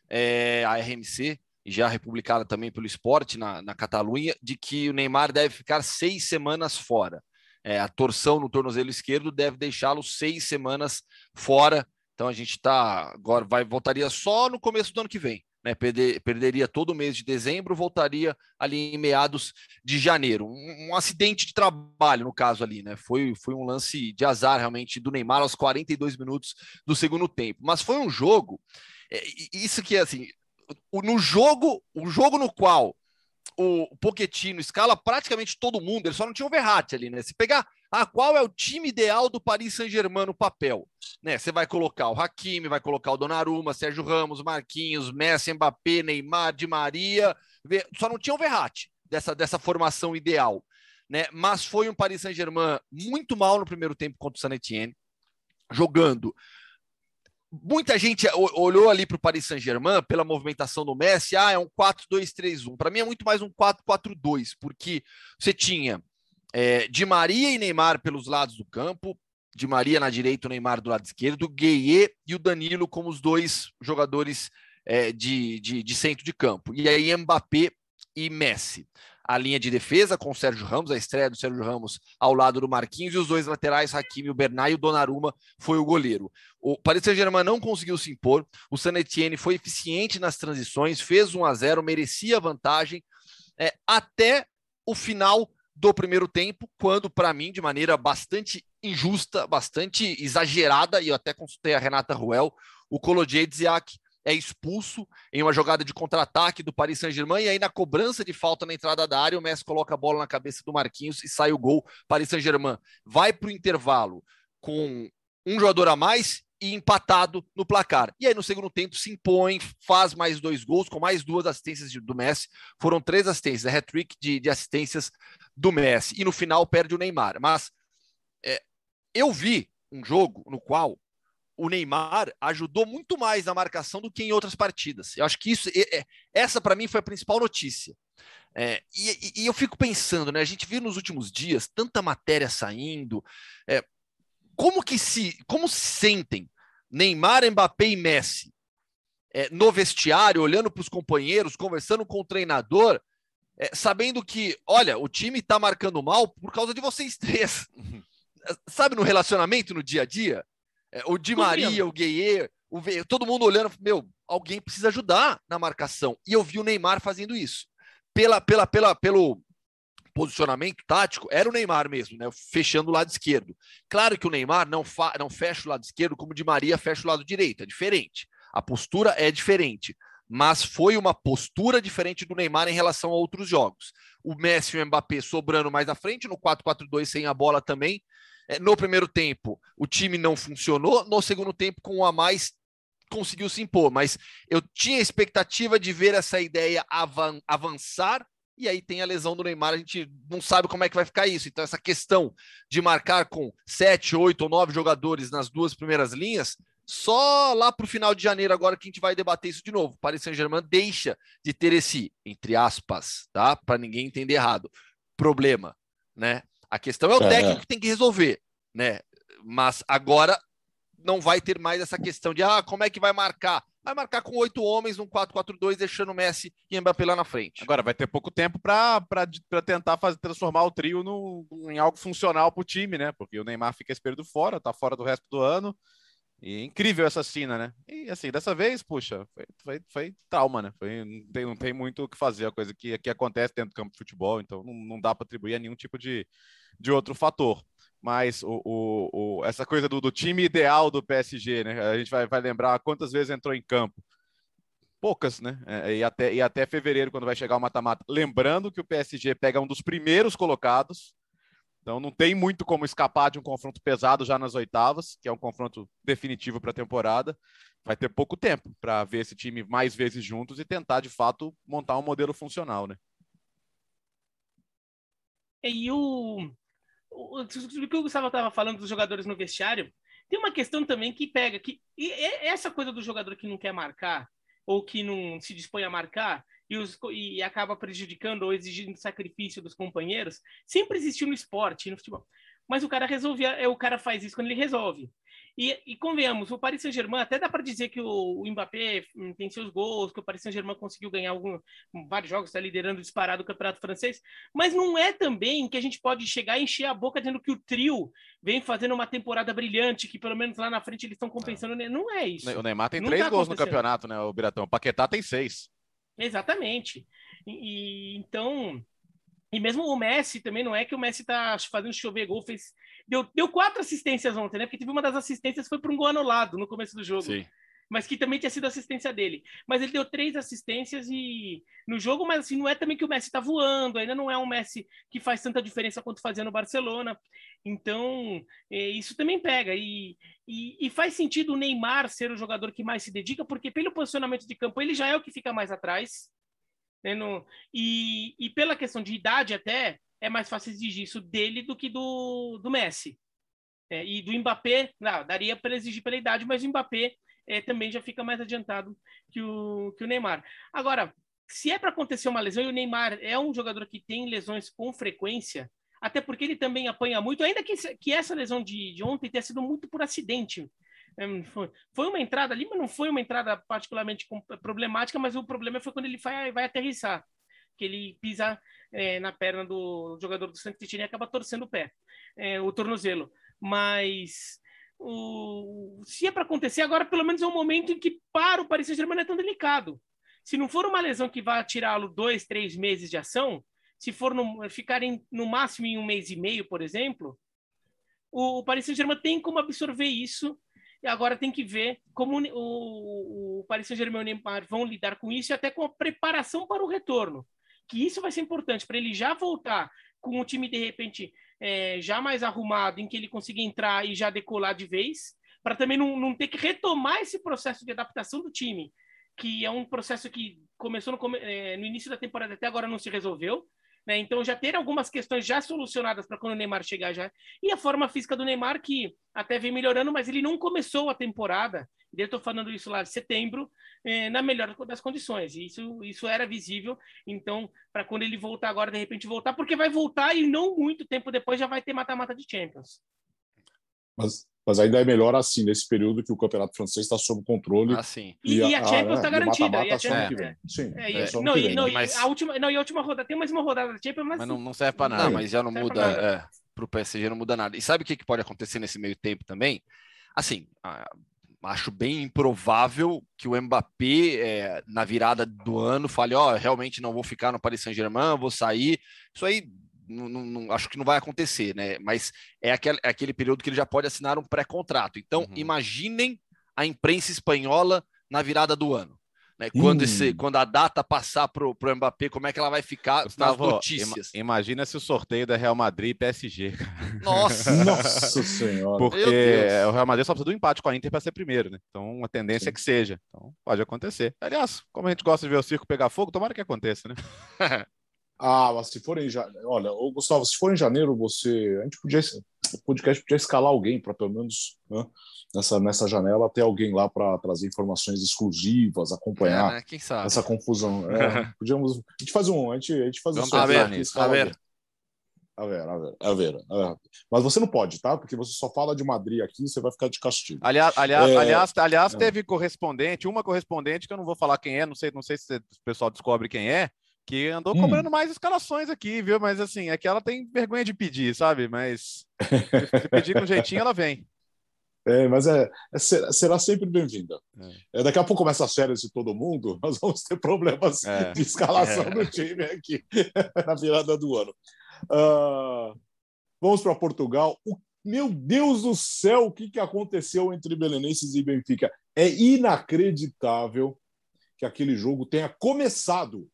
Speaker 3: é, a RMC, e já republicada também pelo esporte na, na Catalunha, de que o Neymar deve ficar seis semanas fora. É, a torção no tornozelo esquerdo deve deixá-lo seis semanas fora. Então a gente está agora vai voltaria só no começo do ano que vem. Né, perder, perderia todo o mês de dezembro, voltaria ali em meados de janeiro. Um, um, acidente de trabalho, no caso ali, né? Foi, foi um lance de azar realmente do Neymar aos 42 minutos do segundo tempo. Mas foi um jogo é, isso que é assim, no jogo, o jogo no qual o Pochettino escala praticamente todo mundo, ele só não tinha o Verratti ali, né? Se pegar, ah, qual é o time ideal do Paris Saint-Germain no papel? Né? Você vai colocar o Hakimi, vai colocar o Donnarumma, Sérgio Ramos, Marquinhos, Messi, Mbappé, Neymar, Di Maria, só não tinha o Verratti dessa, dessa formação ideal, né? Mas foi um Paris Saint-Germain muito mal no primeiro tempo contra o Saint Etienne, jogando muita gente olhou ali para o Paris Saint-Germain pela movimentação do Messi, ah, é um 4-2-3-1. Para mim é muito mais um 4-4-2, porque você tinha é, Di Maria e Neymar pelos lados do campo, Di Maria na direita, o Neymar do lado esquerdo, o Gueye e o Danilo como os dois jogadores é, de, de, de centro de campo. E aí Mbappé e Messi a linha de defesa com o Sérgio Ramos, a estreia do Sérgio Ramos ao lado do Marquinhos, e os dois laterais, Hakimi, o Bernay e o Donnarumma, foi o goleiro. O Paris Saint-Germain não conseguiu se impor, o San Etienne foi eficiente nas transições, fez 1 a 0 merecia vantagem, é, até o final do primeiro tempo, quando, para mim, de maneira bastante injusta, bastante exagerada, e eu até consultei a Renata Ruel, o Kolodjeidziak é expulso em uma jogada de contra-ataque do Paris Saint-Germain, e aí na cobrança de falta na entrada da área, o Messi coloca a bola na cabeça do Marquinhos e sai o gol. Paris Saint-Germain vai para o intervalo com um jogador a mais e empatado no placar. E aí no segundo tempo se impõe, faz mais dois gols, com mais duas assistências do Messi. Foram três assistências, a hat-trick de, de, assistências do Messi. E no final perde o Neymar. Mas é, eu vi um jogo no qual o Neymar ajudou muito mais na marcação do que em outras partidas. Eu acho que isso, essa para mim foi a principal notícia. É, e, e, eu fico pensando, né? A gente viu nos últimos dias tanta matéria saindo. É, como que se, como se sentem Neymar, Mbappé e Messi é, no vestiário, olhando para os companheiros, conversando com o treinador, é, sabendo que, olha, o time está marcando mal por causa de vocês três. Uhum. [laughs] Sabe, no relacionamento, no dia a dia? É, o Di Maria, o Gueye, o todo mundo olhando, meu, alguém precisa ajudar na marcação. E eu vi o Neymar fazendo isso. Pela, pela, pela, pelo posicionamento tático, era o Neymar mesmo, né? Fechando o lado esquerdo. Claro que o Neymar não, não fecha o lado esquerdo como o Di Maria fecha o lado direito, é diferente. A postura é diferente. Mas foi uma postura diferente do Neymar em relação a outros jogos. O Messi e o Mbappé sobrando mais à frente, no 4-4-2 sem a bola também, é, no primeiro tempo, o time não funcionou. No segundo tempo, com um a mais, conseguiu se impor. Mas eu tinha expectativa de ver essa ideia avançar E aí tem a lesão do Neymar, a gente não sabe como é que vai ficar isso. Então, essa questão de marcar com sete, oito ou nove jogadores nas duas primeiras linhas, só lá para o final de janeiro, agora que a gente vai debater isso de novo. Paris Saint-Germain deixa de ter esse, entre aspas, tá? Para ninguém entender errado, problema, né? A questão é o é. técnico que tem que resolver, né? Mas agora não vai ter mais essa questão de ah, como é que vai marcar? vai marcar com oito homens num 4-4-2, deixando o Messi e Mbappé lá na frente.
Speaker 2: Agora vai ter pouco tempo para tentar fazer, transformar o trio no, em algo funcional para o time, né? Porque o Neymar fica esse período fora, tá fora do resto do ano. E incrível essa cena, né? E assim, dessa vez, puxa, foi, foi, foi trauma, né? Foi, não, tem, não tem muito o que fazer, a coisa que, que acontece dentro do campo de futebol, então não, não dá para atribuir a nenhum tipo de, de outro fator mas o, o, o, essa coisa do, do, time ideal do PSG, né? A gente vai, vai lembrar quantas vezes entrou em campo. Poucas, né? É, e, até, e até fevereiro, quando vai chegar o mata-mata. Lembrando que o PSG pega um dos primeiros colocados, então não tem muito como escapar de um confronto pesado já nas oitavas, que é um confronto definitivo para a temporada. Vai ter pouco tempo para ver esse time mais vezes juntos e tentar, de fato, montar um modelo funcional, né?
Speaker 4: E o, o, que o Gustavo estava falando dos jogadores no vestiário, tem uma questão também que pega, que e essa coisa do jogador que não quer marcar, ou que não se dispõe a marcar, e, os, e acaba prejudicando ou exigindo sacrifício dos companheiros, sempre existiu no esporte, no futebol. Mas o cara resolve, é, o cara faz isso quando ele resolve. E, e convenhamos, o Paris Saint-Germain, até dá para dizer que o, o, Mbappé tem seus gols, que o Paris Saint-Germain conseguiu ganhar algum, vários jogos, está liderando disparado o campeonato francês, mas não é também que a gente pode chegar e encher a boca dizendo que o trio vem fazendo uma temporada brilhante, que pelo menos lá na frente eles estão compensando. Não. não é isso.
Speaker 2: O Neymar tem não três tá gols no campeonato, né, o Biratão? O Paquetá tem seis.
Speaker 4: Exatamente. E, e então. E mesmo o Messi também não é que o Messi tá fazendo chover gol, fez deu, deu quatro assistências ontem, né? Porque teve uma das assistências foi para um gol anulado no começo do jogo. Sim. Mas que também tinha sido assistência dele. Mas ele deu três assistências e no jogo, mas assim, não é também que o Messi está voando, ainda não é um Messi que faz tanta diferença quanto fazia no Barcelona. Então, é, isso também pega. E, e, e, faz sentido o Neymar ser o jogador que mais se dedica, porque pelo posicionamento de campo ele já é o que fica mais atrás. Né, no, e, e pela questão de idade até, é mais fácil exigir isso dele do que do, do Messi. É, e do Mbappé, não, daria para exigir pela idade, mas o Mbappé é, também já fica mais adiantado que o, que o Neymar. Agora, se é para acontecer uma lesão, e o Neymar é um jogador que tem lesões com frequência, até porque ele também apanha muito, ainda que, que essa lesão de, de ontem tenha sido muito por acidente. É, foi, foi uma entrada ali, mas não foi uma entrada particularmente problemática, mas o problema foi quando ele vai, vai aterrissar, que ele pisa é, na perna do jogador do Santos e acaba torcendo o pé, é, o tornozelo. Mas o, se é para acontecer agora, pelo menos é um momento em que para o Paris Saint-Germain não é tão delicado. Se não for uma lesão que vai tirá-lo dois, três meses de ação, se for no, ficarem no máximo em um mês e meio, por exemplo, o, o Paris Saint-Germain tem como absorver isso e agora tem que ver como o, o Paris Saint-Germain e o Neymar vão lidar com isso e até com a preparação para o retorno que isso vai ser importante para ele já voltar com o time de repente é, já mais arrumado, em que ele consiga entrar e já decolar de vez, para também não, não ter que retomar esse processo de adaptação do time, que é um processo que começou no, é, no início da temporada até agora não se resolveu. Né? Então já ter algumas questões já solucionadas para quando o Neymar chegar já. E a forma física do Neymar, que até vem melhorando, mas ele não começou a temporada, eu estou falando isso lá de setembro, eh, na melhor das condições. Isso, isso era visível. Então, para quando ele voltar agora, de repente voltar, porque vai voltar e não muito tempo depois já vai ter mata-mata de Champions.
Speaker 1: Mas, mas ainda é melhor assim, nesse período que o campeonato francês está sob controle.
Speaker 4: Ah, sim. E, e, a, a Champions está garantida. E a Champions, é. Sim, é, é, não, e, não, mas... a última, não, e a última rodada, tem mais uma rodada da Champions, mas,
Speaker 3: mas não, não serve para nada. Não, mas já não muda, é, para o PSG não muda nada. E sabe o que, que pode acontecer nesse meio tempo também? Assim, acho bem improvável que o Mbappé, é, na virada do ano, fale: Ó, oh, realmente não vou ficar no Paris Saint-Germain, vou sair. Isso aí não, não, acho que não vai acontecer, né? Mas é aquele, é aquele período que ele já pode assinar um pré-contrato. Então, uhum. imaginem a imprensa espanhola na virada do ano. Né? Quando, esse, quando a data passar para o Mbappé, como é que ela vai ficar Gustavo, nas notícias?
Speaker 2: Ima, imagina se o sorteio da Real Madrid e PSG.
Speaker 3: Nossa! [laughs]
Speaker 1: Nossa Senhora!
Speaker 2: Porque o Real Madrid só precisa do empate com a Inter para ser primeiro, né? Então a tendência Sim. é que seja. Então pode acontecer. Aliás, como a gente gosta de ver o circo pegar fogo, tomara que aconteça, né? [laughs]
Speaker 1: Ah, mas se for em janeiro. Olha, ô, Gustavo, se for em janeiro, você. A gente podia. O podcast podia escalar alguém para pelo menos né, nessa, nessa janela ter alguém lá para trazer informações exclusivas, acompanhar
Speaker 3: É, né? Quem sabe?
Speaker 1: essa confusão. É, [laughs] podíamos. A gente faz um. A gente, a gente faz um
Speaker 3: Vamos ver,
Speaker 1: aqui,
Speaker 3: a ver.
Speaker 1: A ver, a ver, a ver, a ver. Mas você não pode, tá? Porque você só fala de Madrid aqui, você vai ficar de castigo.
Speaker 2: Aliás, aliás,
Speaker 1: É.
Speaker 2: aliás, aliás
Speaker 1: É.
Speaker 2: teve correspondente, uma correspondente que eu não vou falar quem é, não sei, não sei se o pessoal descobre quem é, que andou
Speaker 1: Hum.
Speaker 2: cobrando mais escalações aqui, viu? Mas assim, é que ela tem vergonha de pedir, sabe? Mas se pedir com jeitinho, ela vem. [laughs]
Speaker 1: É, mas é, é- será, será sempre bem-vinda. É, daqui a pouco começa as férias de todo mundo, [laughs] nós vamos ter problemas
Speaker 2: É.
Speaker 1: de escalação
Speaker 3: É.
Speaker 1: do time aqui [laughs] na virada do ano. Ah, vamos para Portugal. O- meu Deus do céu, o que, que aconteceu entre Belenenses e Benfica? É inacreditável que aquele jogo tenha começado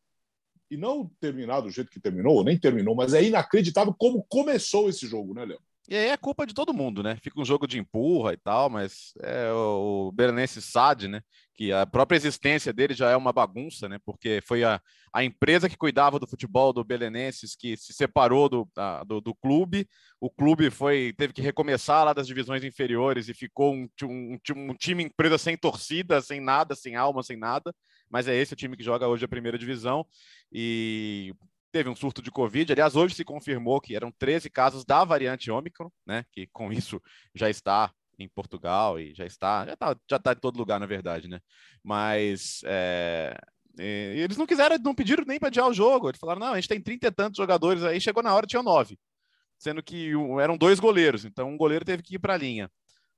Speaker 1: e não terminado do jeito que terminou, nem terminou, mas é inacreditável como começou esse jogo, né, Léo?
Speaker 2: E aí é culpa de todo mundo, né? Fica um jogo de empurra e tal, mas é o, o Belenense SAD, né? Que a própria existência dele já é uma bagunça, né? Porque foi a, a empresa que cuidava do futebol do Belenenses que se separou do, da- do, do clube. O clube foi teve que recomeçar lá das divisões inferiores e ficou um, um, um time empresa sem torcida, sem nada, sem alma, sem nada. Mas é esse o time que joga hoje a primeira divisão. E teve um surto de Covid. Aliás, hoje se confirmou que eram 13 casos da variante Ômicron, né? Que com isso já está em Portugal e já está, já está, já está em todo lugar, na verdade, né? Mas é, eles não quiseram, não pediram nem para adiar o jogo. Eles falaram, não, a gente tem 30 e tantos jogadores aí, chegou na hora, tinha nove. Sendo que eram dois goleiros, então um goleiro teve que ir para a linha.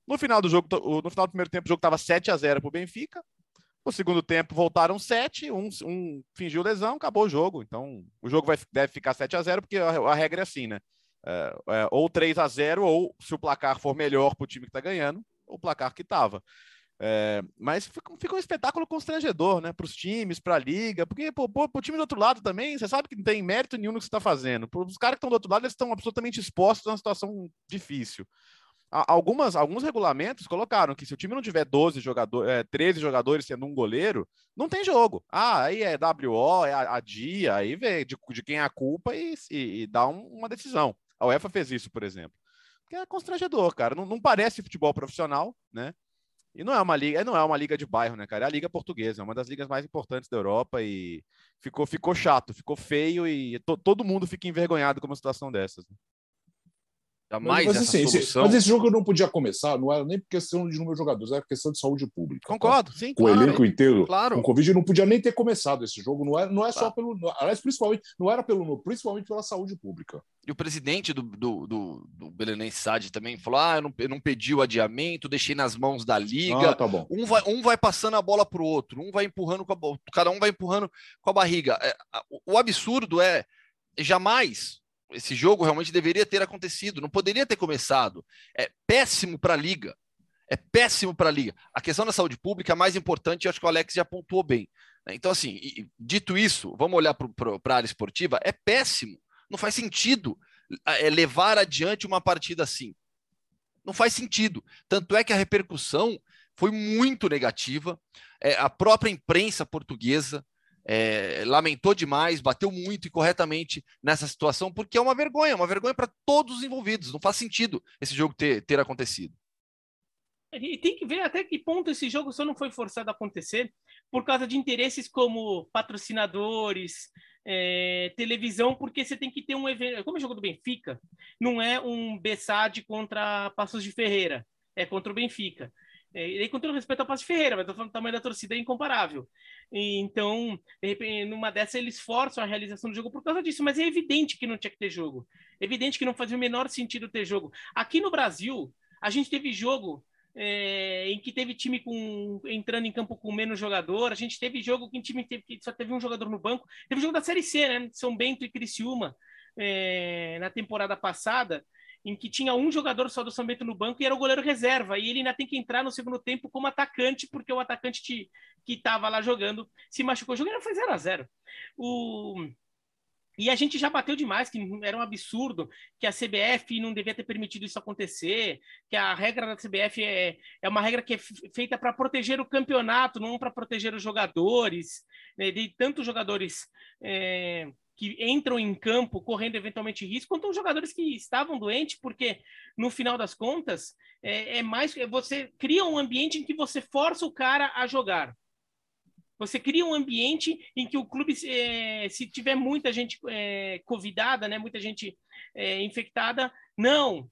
Speaker 2: No final do jogo, no final do primeiro tempo, o jogo estava 7 a 0 para o Benfica. No segundo tempo, voltaram sete, um, um fingiu lesão, acabou o jogo. Então, o jogo vai, deve ficar 7 a 0 porque a, a regra é assim, né? É, é, ou 3 a 0 ou se o placar for melhor para o time que está ganhando, o placar que estava. mas fica, fica um espetáculo constrangedor, né? Para os times, para a liga, porque para o time do outro lado também, você sabe que não tem mérito nenhum no que você está fazendo. Os caras que estão do outro lado, eles estão absolutamente expostos a uma situação difícil algumas, alguns regulamentos colocaram que se o time não tiver 12 jogadores, é, 13 jogadores sendo um goleiro, não tem jogo. Ah, aí é WO, é a, a dia, aí vê de, de quem é a culpa e, e, e dá um- uma decisão. A UEFA fez isso, por exemplo. Que é constrangedor, cara. Não, não parece futebol profissional, né? E não é uma liga, não é uma liga de bairro, né, cara? É a liga portuguesa, é uma das ligas mais importantes da Europa e ficou, ficou chato, ficou feio e to- todo mundo fica envergonhado com uma situação dessas. né?
Speaker 3: Jamais
Speaker 1: mas,
Speaker 3: essa
Speaker 1: assim, esse,
Speaker 3: solução.
Speaker 1: mas esse jogo não podia começar, não era nem por questão de número de jogadores, era questão de saúde pública. tá?
Speaker 2: Concordo, sim,
Speaker 1: Com o
Speaker 2: claro.
Speaker 1: elenco inteiro,
Speaker 3: Claro.
Speaker 1: com Covid, não podia nem ter começado esse jogo. Não é, não é só
Speaker 3: Tá.
Speaker 1: pelo. Aliás, principalmente, não era pelo. Principalmente pela saúde pública.
Speaker 3: E o presidente do, do, do, do Belenense SAD também falou: ah, eu não, eu não pedi o adiamento, deixei nas mãos da liga.
Speaker 1: Ah, tá bom.
Speaker 3: Um vai, um vai passando a bola para o outro, um vai empurrando com a cada um vai empurrando com a barriga. É, o- o absurdo é jamais esse jogo realmente deveria ter acontecido, não poderia ter começado. É péssimo para a liga. É péssimo para a liga. A questão da saúde pública é mais importante, eu acho que o Alex já pontuou bem. né? Então, assim, e- e dito isso, vamos olhar para a área esportiva, é péssimo. Não faz sentido é, levar adiante uma partida assim. Não faz sentido. Tanto é que a repercussão foi muito negativa. É, a própria imprensa portuguesa é, lamentou demais, bateu muito e corretamente nessa situação, porque é uma vergonha, uma vergonha para todos os envolvidos. Não faz sentido esse jogo ter, ter acontecido.
Speaker 4: E tem que ver até que ponto esse jogo só não foi forçado a acontecer por causa de interesses como patrocinadores, é, televisão, porque você tem que ter um evento. Como é o jogo do Benfica, não é um Bessade contra Passos de Ferreira, é contra o Benfica. É, e aí, com todo respeito ao Passos de Ferreira, mas tô falando, tamanho da torcida é incomparável. E, então, de repente, numa dessa, eles forçam a realização do jogo por causa disso, mas é evidente que não tinha que ter jogo. É evidente que não fazia o menor sentido ter jogo. Aqui no Brasil, a gente teve jogo é, em que teve time com, entrando em campo com menos jogador. A gente teve jogo que time teve, que só teve um jogador no banco. Teve jogo da Série C, né? São Bento e Criciúma é, na temporada passada, em que tinha um jogador só do São Bento no banco e era o goleiro reserva. E ele ainda tem que entrar no segundo tempo como atacante, porque o atacante te, que estava lá jogando se machucou. O jogo ainda foi 0 a 0 O e a gente já bateu demais, que era um absurdo, que a CBF não devia ter permitido isso acontecer, que a regra da CBF é, é uma regra que é feita para proteger o campeonato, não para proteger os jogadores, né, de tantos jogadores é, que entram em campo correndo eventualmente risco, quanto os jogadores que estavam doentes, porque no final das contas é, é mais é, você cria um ambiente em que você força o cara a jogar. Você cria um ambiente em que o clube, é, se tiver muita gente é, convidada, né, muita gente é, infectada, não,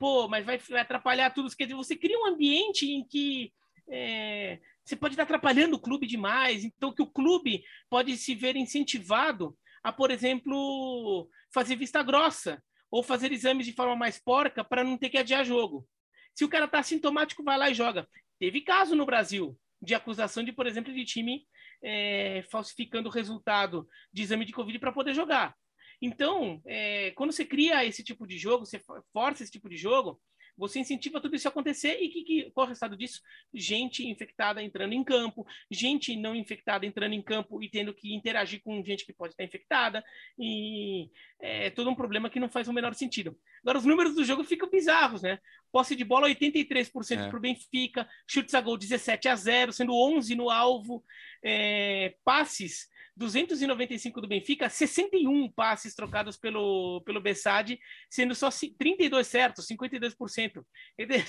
Speaker 4: pô, mas vai, vai, atrapalhar tudo. Quer dizer, você cria um ambiente em que é, você pode estar atrapalhando o clube demais, então que o clube pode se ver incentivado a, por exemplo, fazer vista grossa ou fazer exames de forma mais porca para não ter que adiar jogo. Se o cara está sintomático, vai lá e joga. Teve caso no Brasil de acusação de, por exemplo, de time é, falsificando o resultado de exame de Covid para poder jogar. Então, é, quando você cria esse tipo de jogo, você força esse tipo de jogo, você incentiva tudo isso a acontecer e que, que, qual é o resultado disso? Gente infectada entrando em campo, gente não infectada entrando em campo e tendo que interagir com gente que pode estar infectada, e é todo um problema que não faz o menor sentido. Agora, os números do jogo ficam bizarros, né? Posse de bola 83% é. para o Benfica, chutes a gol 17 a 0, sendo 11 no alvo, é, passes 295 do Benfica, 61 passes trocados pelo, pelo Bessade, sendo só 32 certos, 52%.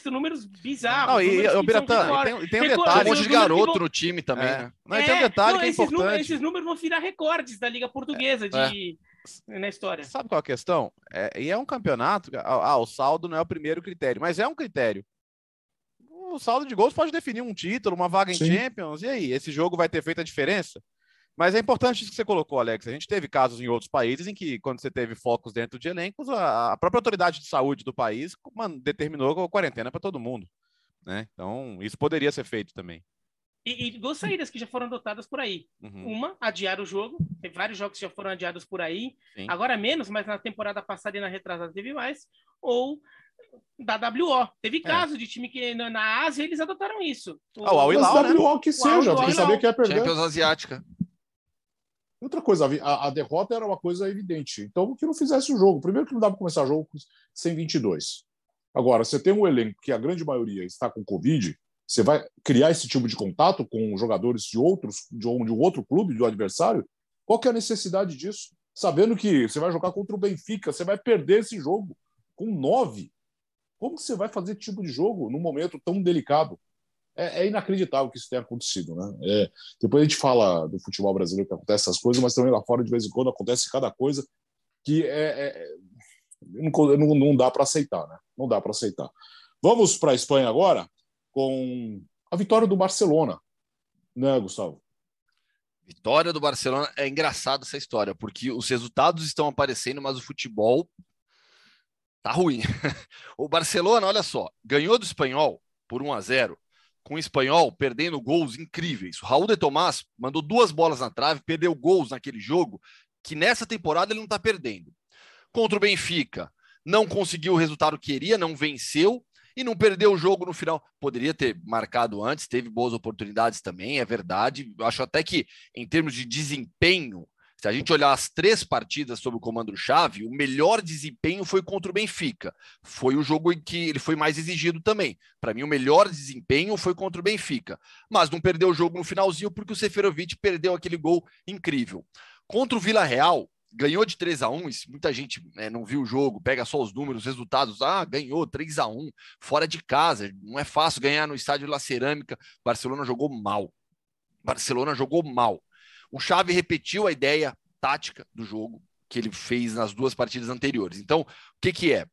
Speaker 4: São números bizarros. Não,
Speaker 2: e, o Biratã, tem, tem um detalhe.
Speaker 3: Tem um monte de garoto vão... no time também, é. né?
Speaker 2: Não, é, tem um detalhe não, que é
Speaker 4: esses
Speaker 2: importante.
Speaker 4: Números, esses números vão virar recordes da Liga Portuguesa de, é. na história.
Speaker 2: Sabe qual é a questão? É, e é um campeonato, ah, o saldo não é o primeiro critério, mas é um critério o saldo de gols pode definir um título, uma vaga em Sim. Champions. E aí, esse jogo vai ter feito a diferença? Mas é importante isso que você colocou, Alex. A gente teve casos em outros países em que, quando você teve focos dentro de elencos, a, própria autoridade de saúde do país determinou a quarentena para todo mundo. Né? Então, isso poderia ser feito também.
Speaker 4: E, e duas saídas que já foram adotadas por aí. Uhum. Uma, adiar o jogo. Tem vários jogos que já foram adiados por aí. Sim. Agora menos, mas na temporada passada e na retrasada teve mais. Ou da WO. Teve é. caso de time que na, na Ásia eles adotaram isso.
Speaker 1: O, ah, o Al Hilal, né? WO que seja, porque sabia que ia perder.
Speaker 3: Champions Asiática.
Speaker 1: Outra coisa, a, a, derrota era uma coisa evidente. Então, que não fizesse o jogo. Primeiro que não dá para começar o jogo sem 22. Agora, você tem um elenco que a grande maioria está com Covid, você vai criar esse tipo de contato com jogadores de outros, de um, de um outro clube, do adversário? Qual que é a necessidade disso? Sabendo que você vai jogar contra o Benfica, você vai perder esse jogo com nove. Como que você vai fazer esse tipo de jogo num momento tão delicado? É, é, inacreditável que isso tenha acontecido. Né? É, depois a gente fala do futebol brasileiro que acontece essas coisas, mas também lá fora, de vez em quando, acontece cada coisa que é, é não, não, não, dá para aceitar. Né? Não dá para aceitar. Vamos para a Espanha agora com a vitória do Barcelona, né, Gustavo?
Speaker 3: Vitória do Barcelona é engraçado essa história, porque os resultados estão aparecendo, mas o futebol tá ruim. [laughs] o Barcelona, olha só, ganhou do Espanhol por 1 a 0 com o espanhol perdendo gols incríveis. O Raul de Tomás mandou duas bolas na trave, perdeu gols naquele jogo, que nessa temporada ele não está perdendo. Contra o Benfica, não conseguiu o resultado que queria, não venceu e não perdeu o jogo no final. Poderia ter marcado antes, teve boas oportunidades também, é verdade. Eu acho até que, em termos de desempenho, se a gente olhar as três partidas sob o comando chave, o melhor desempenho foi contra o Benfica. Foi o jogo em que ele foi mais exigido também. Para mim, o melhor desempenho foi contra o Benfica. Mas não perdeu o jogo no finalzinho porque o Seferovic perdeu aquele gol incrível. Contra o Vila Real, ganhou de 3 a 1 muita gente né, não viu o jogo, pega só os números, os resultados, ah, ganhou 3 a 1 fora de casa, não é fácil ganhar no estádio La Cerâmica, Barcelona jogou mal, Barcelona jogou mal, o Xavi repetiu a ideia tática do jogo que ele fez nas duas partidas anteriores. Então, o que, que é?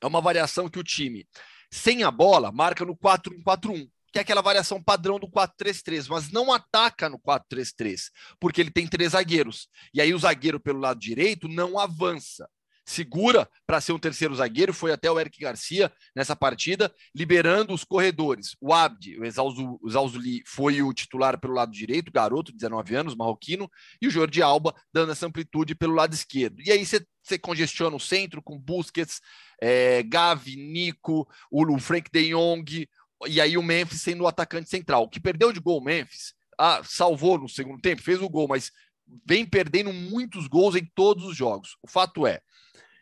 Speaker 3: É uma variação que o time, sem a bola, marca no 4-1-4-1, que é aquela variação padrão do 4-3-3, mas não ataca no 4-3-3, porque ele tem três zagueiros. E aí o zagueiro pelo lado direito não avança segura para ser um terceiro zagueiro, foi até o Eric Garcia nessa partida, liberando os corredores. O Abdi, o Exausuli, foi o titular pelo lado direito, garoto, 19 anos, marroquino, e o Jordi Alba dando essa amplitude pelo lado esquerdo. E aí você congestiona o centro com Busquets, é, Gavi, Nico, o Frank de Jong, e aí o Memphis sendo o atacante central. O que perdeu de gol o Memphis, ah, salvou no segundo tempo, fez o gol, mas vem perdendo muitos gols em todos os jogos. O fato é,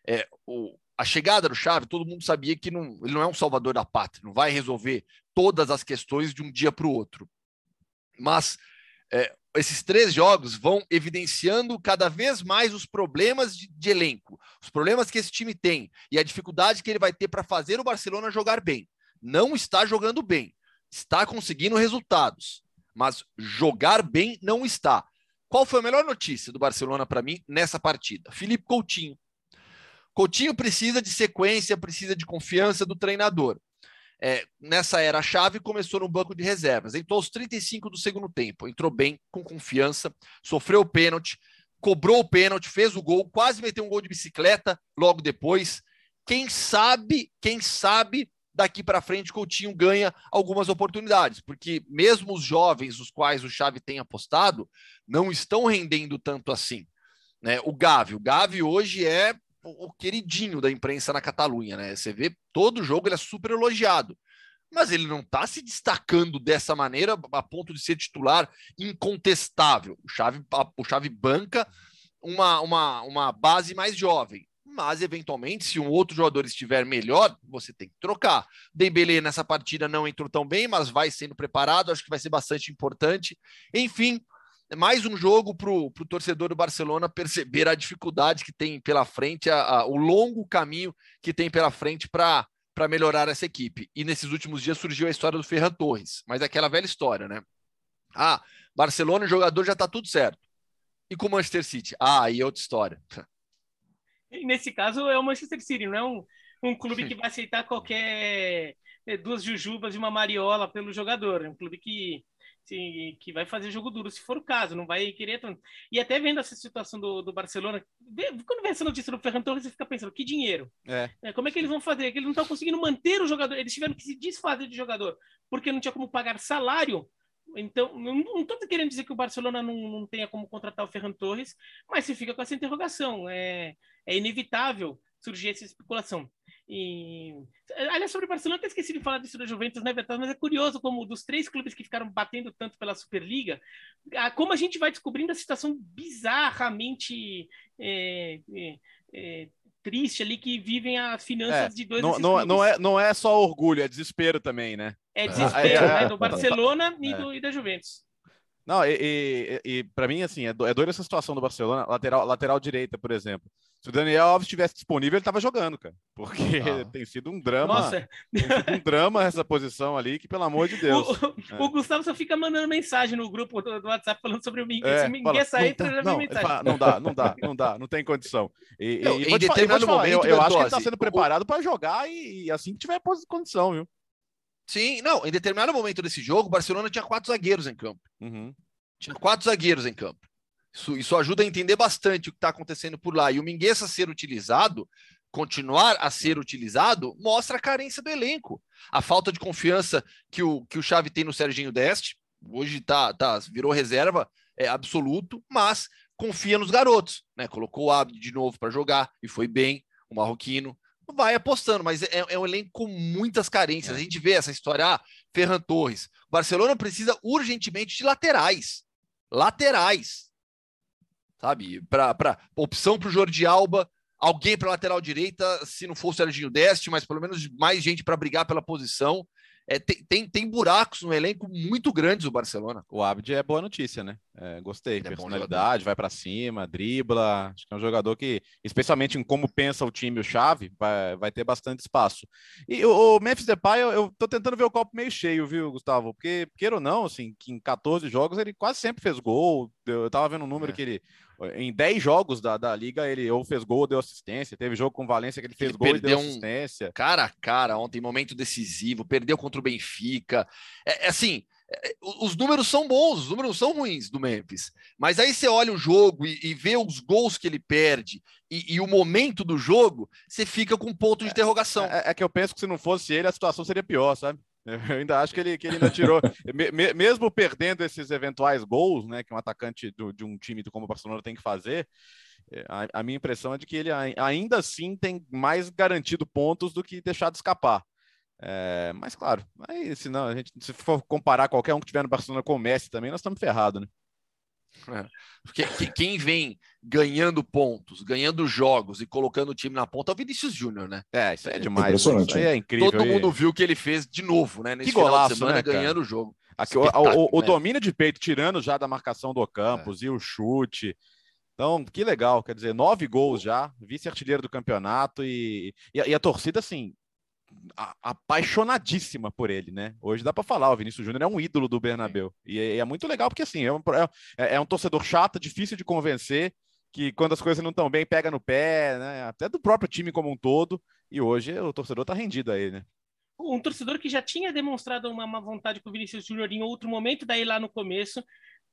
Speaker 3: é, o, a chegada do Chave, todo mundo sabia que não, ele não é um salvador da pátria, não vai resolver todas as questões de um dia para o outro. Mas é, esses três jogos vão evidenciando cada vez mais os problemas de, de, elenco, os problemas que esse time tem e a dificuldade que ele vai ter para fazer o Barcelona jogar bem. Não está jogando bem, está conseguindo resultados, mas jogar bem não está. Qual foi a melhor notícia do Barcelona para mim nessa partida? Felipe Coutinho. Coutinho precisa de sequência, precisa de confiança do treinador é, nessa era chave, começou no banco de reservas. Entrou aos 35 do segundo tempo, entrou bem, com confiança, sofreu o pênalti, cobrou o pênalti, fez o gol, quase meteu um gol de bicicleta logo depois. Quem sabe, quem sabe daqui para frente Coutinho ganha algumas oportunidades, porque mesmo os jovens, os quais o Xavi tem apostado, não estão rendendo tanto assim. Né? O Gavi, o Gavi hoje é o queridinho da imprensa na Catalunha, né? Você vê todo jogo ele é super elogiado, mas ele não está se destacando dessa maneira a ponto de ser titular incontestável. O Chave, o Chave banca uma, uma, uma base mais jovem. Mas, eventualmente, se um outro jogador estiver melhor, você tem que trocar. Dembele nessa partida não entrou tão bem, mas vai sendo preparado, acho que vai ser bastante importante. Enfim, mais um jogo para o torcedor do Barcelona perceber a dificuldade que tem pela frente, a, a, o longo caminho que tem pela frente para melhorar essa equipe. E nesses últimos dias surgiu a história do Ferran Torres, mas é aquela velha história, né? Ah, Barcelona, o jogador já está tudo certo. E com o Manchester City? Ah, aí é outra história.
Speaker 4: E nesse caso é o Manchester City, não é um, um clube que vai aceitar qualquer eh, duas jujubas e uma mariola pelo jogador. É um clube que se, que vai fazer jogo duro, se for o caso, não vai querer tanto. E até vendo essa situação do, do Barcelona, quando vem essa notícia do Ferran Torres, você fica pensando, que dinheiro? É. É, como é que eles vão fazer? É que eles não estão conseguindo manter o jogador, eles tiveram que se desfazer de jogador, porque não tinha como pagar salário. Então, não estou querendo dizer que o Barcelona não, não tenha como contratar o Ferran Torres, mas se fica com essa interrogação. É, é inevitável surgir essa especulação. E, aliás, sobre o Barcelona, eu esqueci de falar disso da Juventus, né, Bertão? Mas é curioso como dos três clubes que ficaram batendo tanto pela Superliga, como a gente vai descobrindo a situação bizarramente é, é, é, triste ali que vivem as finanças é, de dois
Speaker 2: não, não, não, é, não é só orgulho, é desespero também, né?
Speaker 4: É [laughs] desespero, é, né? Do Barcelona e, do, e da Juventus.
Speaker 2: Não, e, e, e para mim, assim, é, é doida essa situação do Barcelona, lateral, lateral direita, por exemplo. Se o Daniel Alves estivesse disponível, ele estava jogando, cara. Porque ah. [laughs] tem sido um drama. Nossa. um drama essa posição ali, que pelo amor de [laughs] Deus.
Speaker 4: O, [laughs] é. o Gustavo só fica mandando mensagem no grupo do, do WhatsApp falando sobre o Minguia. É, Se o Minguia sair,
Speaker 2: não, já não, mensagem. Fala, não dá, não dá, não dá, não tem condição. E, não, e, em determinado falar, momento, eu, eu acho que ele está sendo preparado para jogar e, e, assim que tiver condição, viu?
Speaker 3: Sim, não, em determinado momento desse jogo, o Barcelona tinha quatro zagueiros em campo. Uhum. Tinha quatro zagueiros em campo. Isso, isso ajuda a entender bastante o que está acontecendo por lá. E o Mingueza ser utilizado, continuar a ser utilizado, mostra a carência do elenco. A falta de confiança que o, que o Xavi tem no Serginho Deste, hoje tá, tá, virou reserva, é absoluto, mas confia nos garotos, né? Colocou o Abdi de novo para jogar e foi bem, o Marroquino. Vai apostando, mas é, é um elenco com muitas carências. É. A gente vê essa história, ah, Ferran Torres. O Barcelona precisa urgentemente de laterais. Laterais sabe? Para opção para o Jordi Alba, alguém para lateral direita, se não for o Serginho Deste, mas pelo menos mais gente para brigar pela posição. É, tem, tem, tem, buracos no elenco muito grandes o Barcelona.
Speaker 2: O Abdi é boa notícia, né? É, gostei. Ele é Personalidade, é vai para cima, dribla. Acho que é um jogador que, especialmente em como pensa o time, o chave, vai, vai ter bastante espaço. E o, o Memphis Depay, eu, eu tô tentando ver o copo meio cheio, viu, Gustavo? Porque, queira ou não, assim, que em 14 jogos ele quase sempre fez gol. Eu, eu tava vendo um número é. que ele em 10 jogos da, da liga, ele ou fez gol ou deu assistência. Teve jogo com Valência que ele fez ele gol e deu assistência.
Speaker 3: Um cara a cara ontem, momento decisivo, perdeu contra o Benfica. É, é assim, é, os números são bons, os números são ruins do Memphis. Mas aí você olha o jogo e, e vê os gols que ele perde e, e, o momento do jogo, você fica com um ponto de é, interrogação.
Speaker 2: É, é, que eu penso que se não fosse ele, a situação seria pior, sabe? Eu ainda acho que ele, que ele ainda tirou, [laughs] me, mesmo perdendo esses eventuais gols, né, que um atacante do, de um time como o Barcelona tem que fazer, é, a, a, minha impressão é de que ele ainda assim tem mais garantido pontos do que deixado escapar. É, mas claro, aí, se não, a gente se for comparar qualquer um que tiver no Barcelona com o Messi também, nós estamos ferrados, né?
Speaker 3: É. Porque quem vem ganhando pontos, ganhando jogos e colocando o time na ponta é o Vinícius Júnior, né?
Speaker 2: É, isso aí é demais. Impressionante. Aí é incrível.
Speaker 3: Todo mundo viu o que ele fez de novo, né?
Speaker 2: Nesse que golaço, de semana, né,
Speaker 3: ganhando o jogo.
Speaker 2: Aqui, o, o, o, né? domínio de peito, tirando já da marcação do Campos é. e o chute. Então, que legal, quer dizer, nove gols já, vice-artilheiro do campeonato e, e, e, a torcida, assim, apaixonadíssima por ele, né? Hoje dá para falar, o Vinícius Júnior é um ídolo do Bernabéu. E é, é, muito legal, porque assim, é um, é, é um torcedor chato, difícil de convencer, que quando as coisas não estão bem, pega no pé, né? Até do próprio time como um todo. E hoje o torcedor tá rendido a ele, né?
Speaker 4: Um torcedor que já tinha demonstrado uma, uma vontade com o Vinícius Júnior em outro momento, daí lá no começo.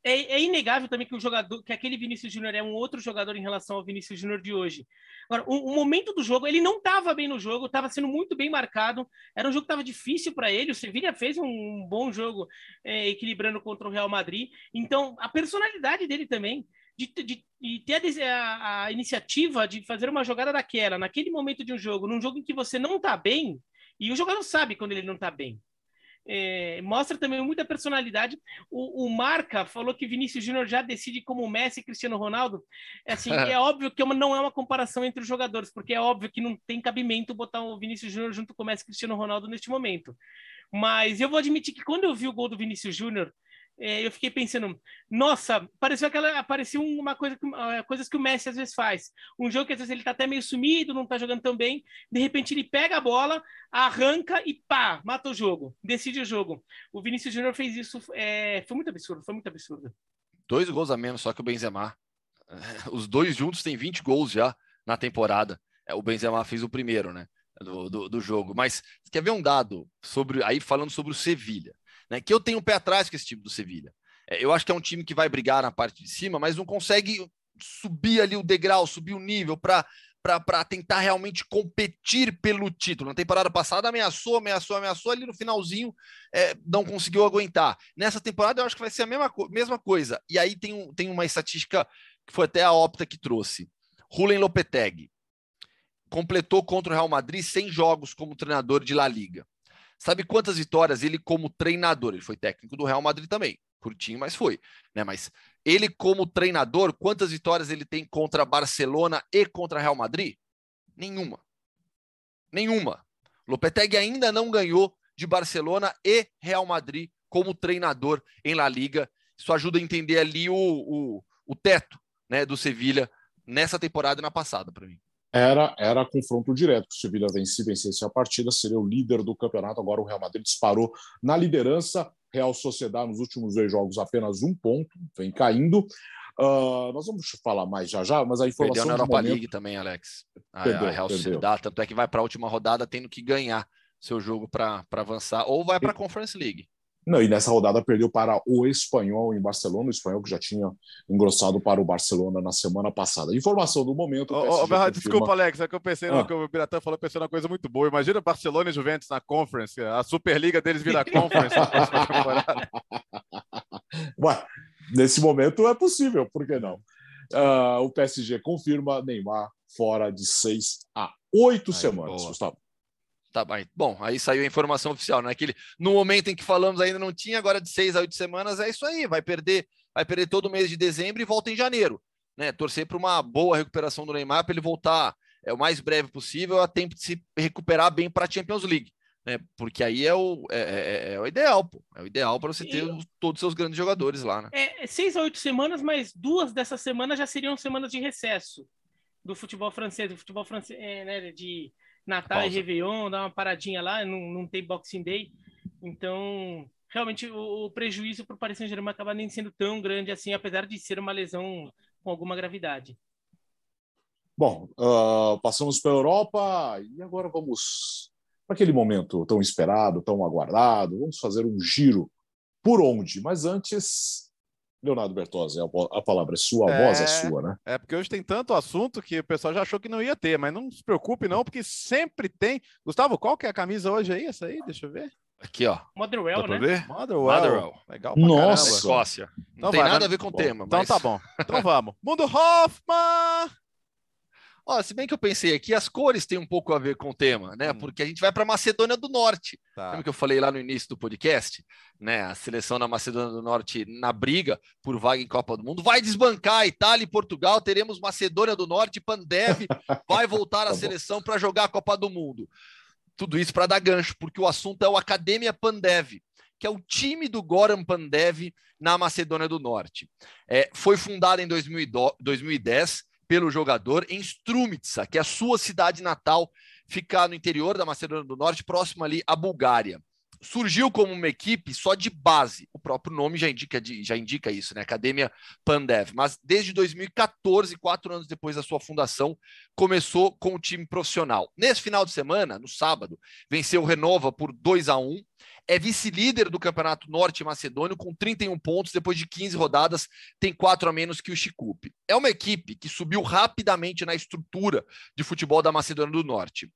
Speaker 4: É, é, inegável também que o jogador, que aquele Vinícius Júnior é um outro jogador em relação ao Vinícius Júnior de hoje. Agora, o, o, momento do jogo, ele não estava bem no jogo, estava sendo muito bem marcado. Era um jogo que estava difícil para ele. O Sevilla fez um bom jogo é, equilibrando contra o Real Madrid. Então, a personalidade dele também de, de, de ter a, a, iniciativa de fazer uma jogada daquela, naquele momento de um jogo, num jogo em que você não está bem, e o jogador sabe quando ele não está bem. É, mostra também muita personalidade. O, o, Marca falou que Vinícius Júnior já decide como Messi e Cristiano Ronaldo. É, assim, [laughs] é óbvio que é não é uma comparação entre os jogadores, porque é óbvio que não tem cabimento botar o Vinícius Júnior junto com o Messi e Cristiano Ronaldo neste momento. Mas eu vou admitir que quando eu vi o gol do Vinícius Júnior, é, eu fiquei pensando, nossa, pareceu aquela, apareceu uma coisa, uh, coisas que o Messi às vezes faz. Um jogo que às vezes ele tá até meio sumido, não tá jogando tão bem, de repente ele pega a bola, arranca e pá, mata o jogo, decide o jogo. O Vinícius Júnior fez isso, é, foi muito absurdo, foi muito absurdo.
Speaker 3: Dois gols a menos só que o Benzema. [laughs] Os dois juntos têm 20 gols já na temporada. É, o Benzema fez o primeiro, né? Do, do, do jogo. Mas quer ver um dado sobre aí falando sobre o Sevilha? Né? Que eu tenho um pé atrás com esse time do Sevilha. É, eu acho que é um time que vai brigar na parte de cima, mas não consegue subir ali o degrau, subir o nível para para tentar realmente competir pelo título. Na temporada passada ameaçou, ameaçou, ameaçou, ali no finalzinho é, não conseguiu aguentar. Nessa temporada eu acho que vai ser a mesma, mesma coisa. E aí tem, um, tem uma estatística que foi até a Opta que trouxe. Rulen Lopetegui completou contra o Real Madrid 100 jogos como treinador de La Liga. Sabe quantas vitórias ele, como treinador, ele foi técnico do Real Madrid também, curtinho, mas foi, né? Mas ele, como treinador, quantas vitórias ele tem contra Barcelona e contra Real Madrid? Nenhuma. Nenhuma. Lopetegui ainda não ganhou de Barcelona e Real Madrid como treinador em La Liga. Isso ajuda a entender ali o, o, o teto né, do Sevilha nessa temporada e na passada, para mim
Speaker 1: era, era confronto direto. Se o Sevilla vencer, vencesse a partida, seria o líder do campeonato. Agora o Real Madrid disparou na liderança. Real Sociedade nos últimos dois jogos apenas um ponto, vem caindo. Uh, nós vamos falar mais já já, mas a informação.
Speaker 3: Perdeu na Europa momento... League também, Alex. A, perdeu, a Real Sociedade, tanto é que vai para a última rodada tendo que ganhar seu jogo para avançar, ou vai para a Conference League.
Speaker 1: Não, e nessa rodada perdeu para o Espanhol em Barcelona, o Espanhol que já tinha engrossado para o Barcelona na semana passada. Informação do momento.
Speaker 2: Oh, oh, confirma... Desculpa, Alex, é que eu pensei, ah. que o Biratã falou, pensei numa coisa muito boa. Imagina Barcelona e Juventus na Conference, a Superliga deles vira [laughs] Conference na próxima temporada. [laughs]
Speaker 1: Ué, nesse momento é possível, por que não? Uh, o PSG confirma Neymar fora de seis a oito semanas, boa. Gustavo.
Speaker 3: Tá bom, aí saiu a informação oficial, né? Que no momento em que falamos ainda não tinha, agora de seis a oito semanas é isso aí, vai perder, vai perder todo o mês de dezembro e volta em janeiro, né? Torcer para uma boa recuperação do Neymar para ele voltar é o mais breve possível a tempo de se recuperar bem para a Champions League, né? Porque aí é o, é, é, é o ideal, pô. É o ideal para você ter e... todos os seus grandes jogadores lá, né?
Speaker 4: É, seis a oito semanas, mas duas dessas semanas já seriam semanas de recesso do futebol francês, do futebol francês, é, né? De Natal Pausa. e Réveillon, dá uma paradinha lá, não, não tem Boxing Day. Então, realmente, o, o prejuízo para o Paris Saint-Germain acaba nem sendo tão grande assim, apesar de ser uma lesão com alguma gravidade.
Speaker 1: Bom, uh, passamos para a Europa e agora vamos para aquele momento tão esperado, tão aguardado. Vamos fazer um giro por onde? Mas antes, Leonardo Bertozzi, a palavra é sua, a é, voz é sua, né?
Speaker 2: É, porque hoje tem tanto assunto que o pessoal já achou que não ia ter, mas não se preocupe não, porque sempre tem. Gustavo, qual que é a camisa hoje aí? Essa aí, deixa eu ver.
Speaker 3: Aqui, ó.
Speaker 4: Motherwell, né?
Speaker 2: Ver? Motherwell. Motherwell.
Speaker 1: Legal pra Nossa.
Speaker 3: Escócia. Não então tem vai, nada né? a ver com o tema.
Speaker 2: Então tá bom. Então vamos. Mundo Hoffman!
Speaker 3: Ó, se bem que eu pensei aqui, as cores têm um pouco a ver com o tema, né? Hum. Porque a gente vai para Macedônia do Norte. Tá. Lembra que eu falei lá no início do podcast, né? A seleção da Macedônia do Norte na briga por vaga em Copa do Mundo vai desbancar Itália e Portugal. Teremos Macedônia do Norte, Pandev [laughs] vai voltar tá a seleção para jogar a Copa do Mundo. Tudo isso para dar gancho, porque o assunto é o Academia Pandev, que é o time do Goran Pandev na Macedônia do Norte. É, foi fundada em 2010 pelo jogador em Strumitsa, que é a sua cidade natal, fica no interior da Macedônia do Norte, próximo ali à Bulgária surgiu como uma equipe só de base. O próprio nome já indica, já indica isso, né? Academia Pandev. Mas desde 2014, quatro anos depois da sua fundação, começou com o time profissional. Nesse final de semana, no sábado, venceu o Renova por 2 a 1 é vice-líder do Campeonato Norte Macedônio com 31 pontos depois de 15 rodadas, tem quatro a menos que o Chicupe. É uma equipe que subiu rapidamente na estrutura de futebol da Macedônia do Norte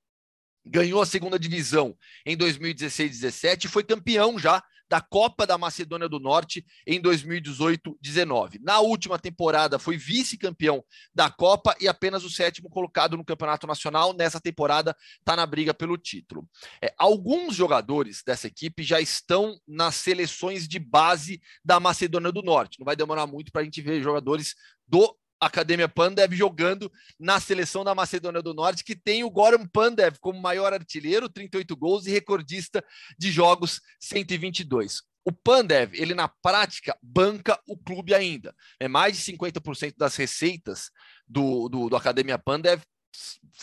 Speaker 3: ganhou a segunda divisão em 2016-17 e foi campeão já da Copa da Macedônia do Norte em 2018-19. Na última temporada foi vice-campeão da Copa e apenas o sétimo colocado no Campeonato Nacional. Nessa temporada está na briga pelo título. É, alguns jogadores dessa equipe já estão nas seleções de base da Macedônia do Norte. Não vai demorar muito para a gente ver jogadores do Academia Pandev jogando na seleção da Macedônia do Norte, que tem o Goran Pandev como maior artilheiro, 38 gols e recordista de jogos, 122. O Pandev, ele na prática banca o clube ainda. É mais de 50% das receitas do, do, do Academia Pandev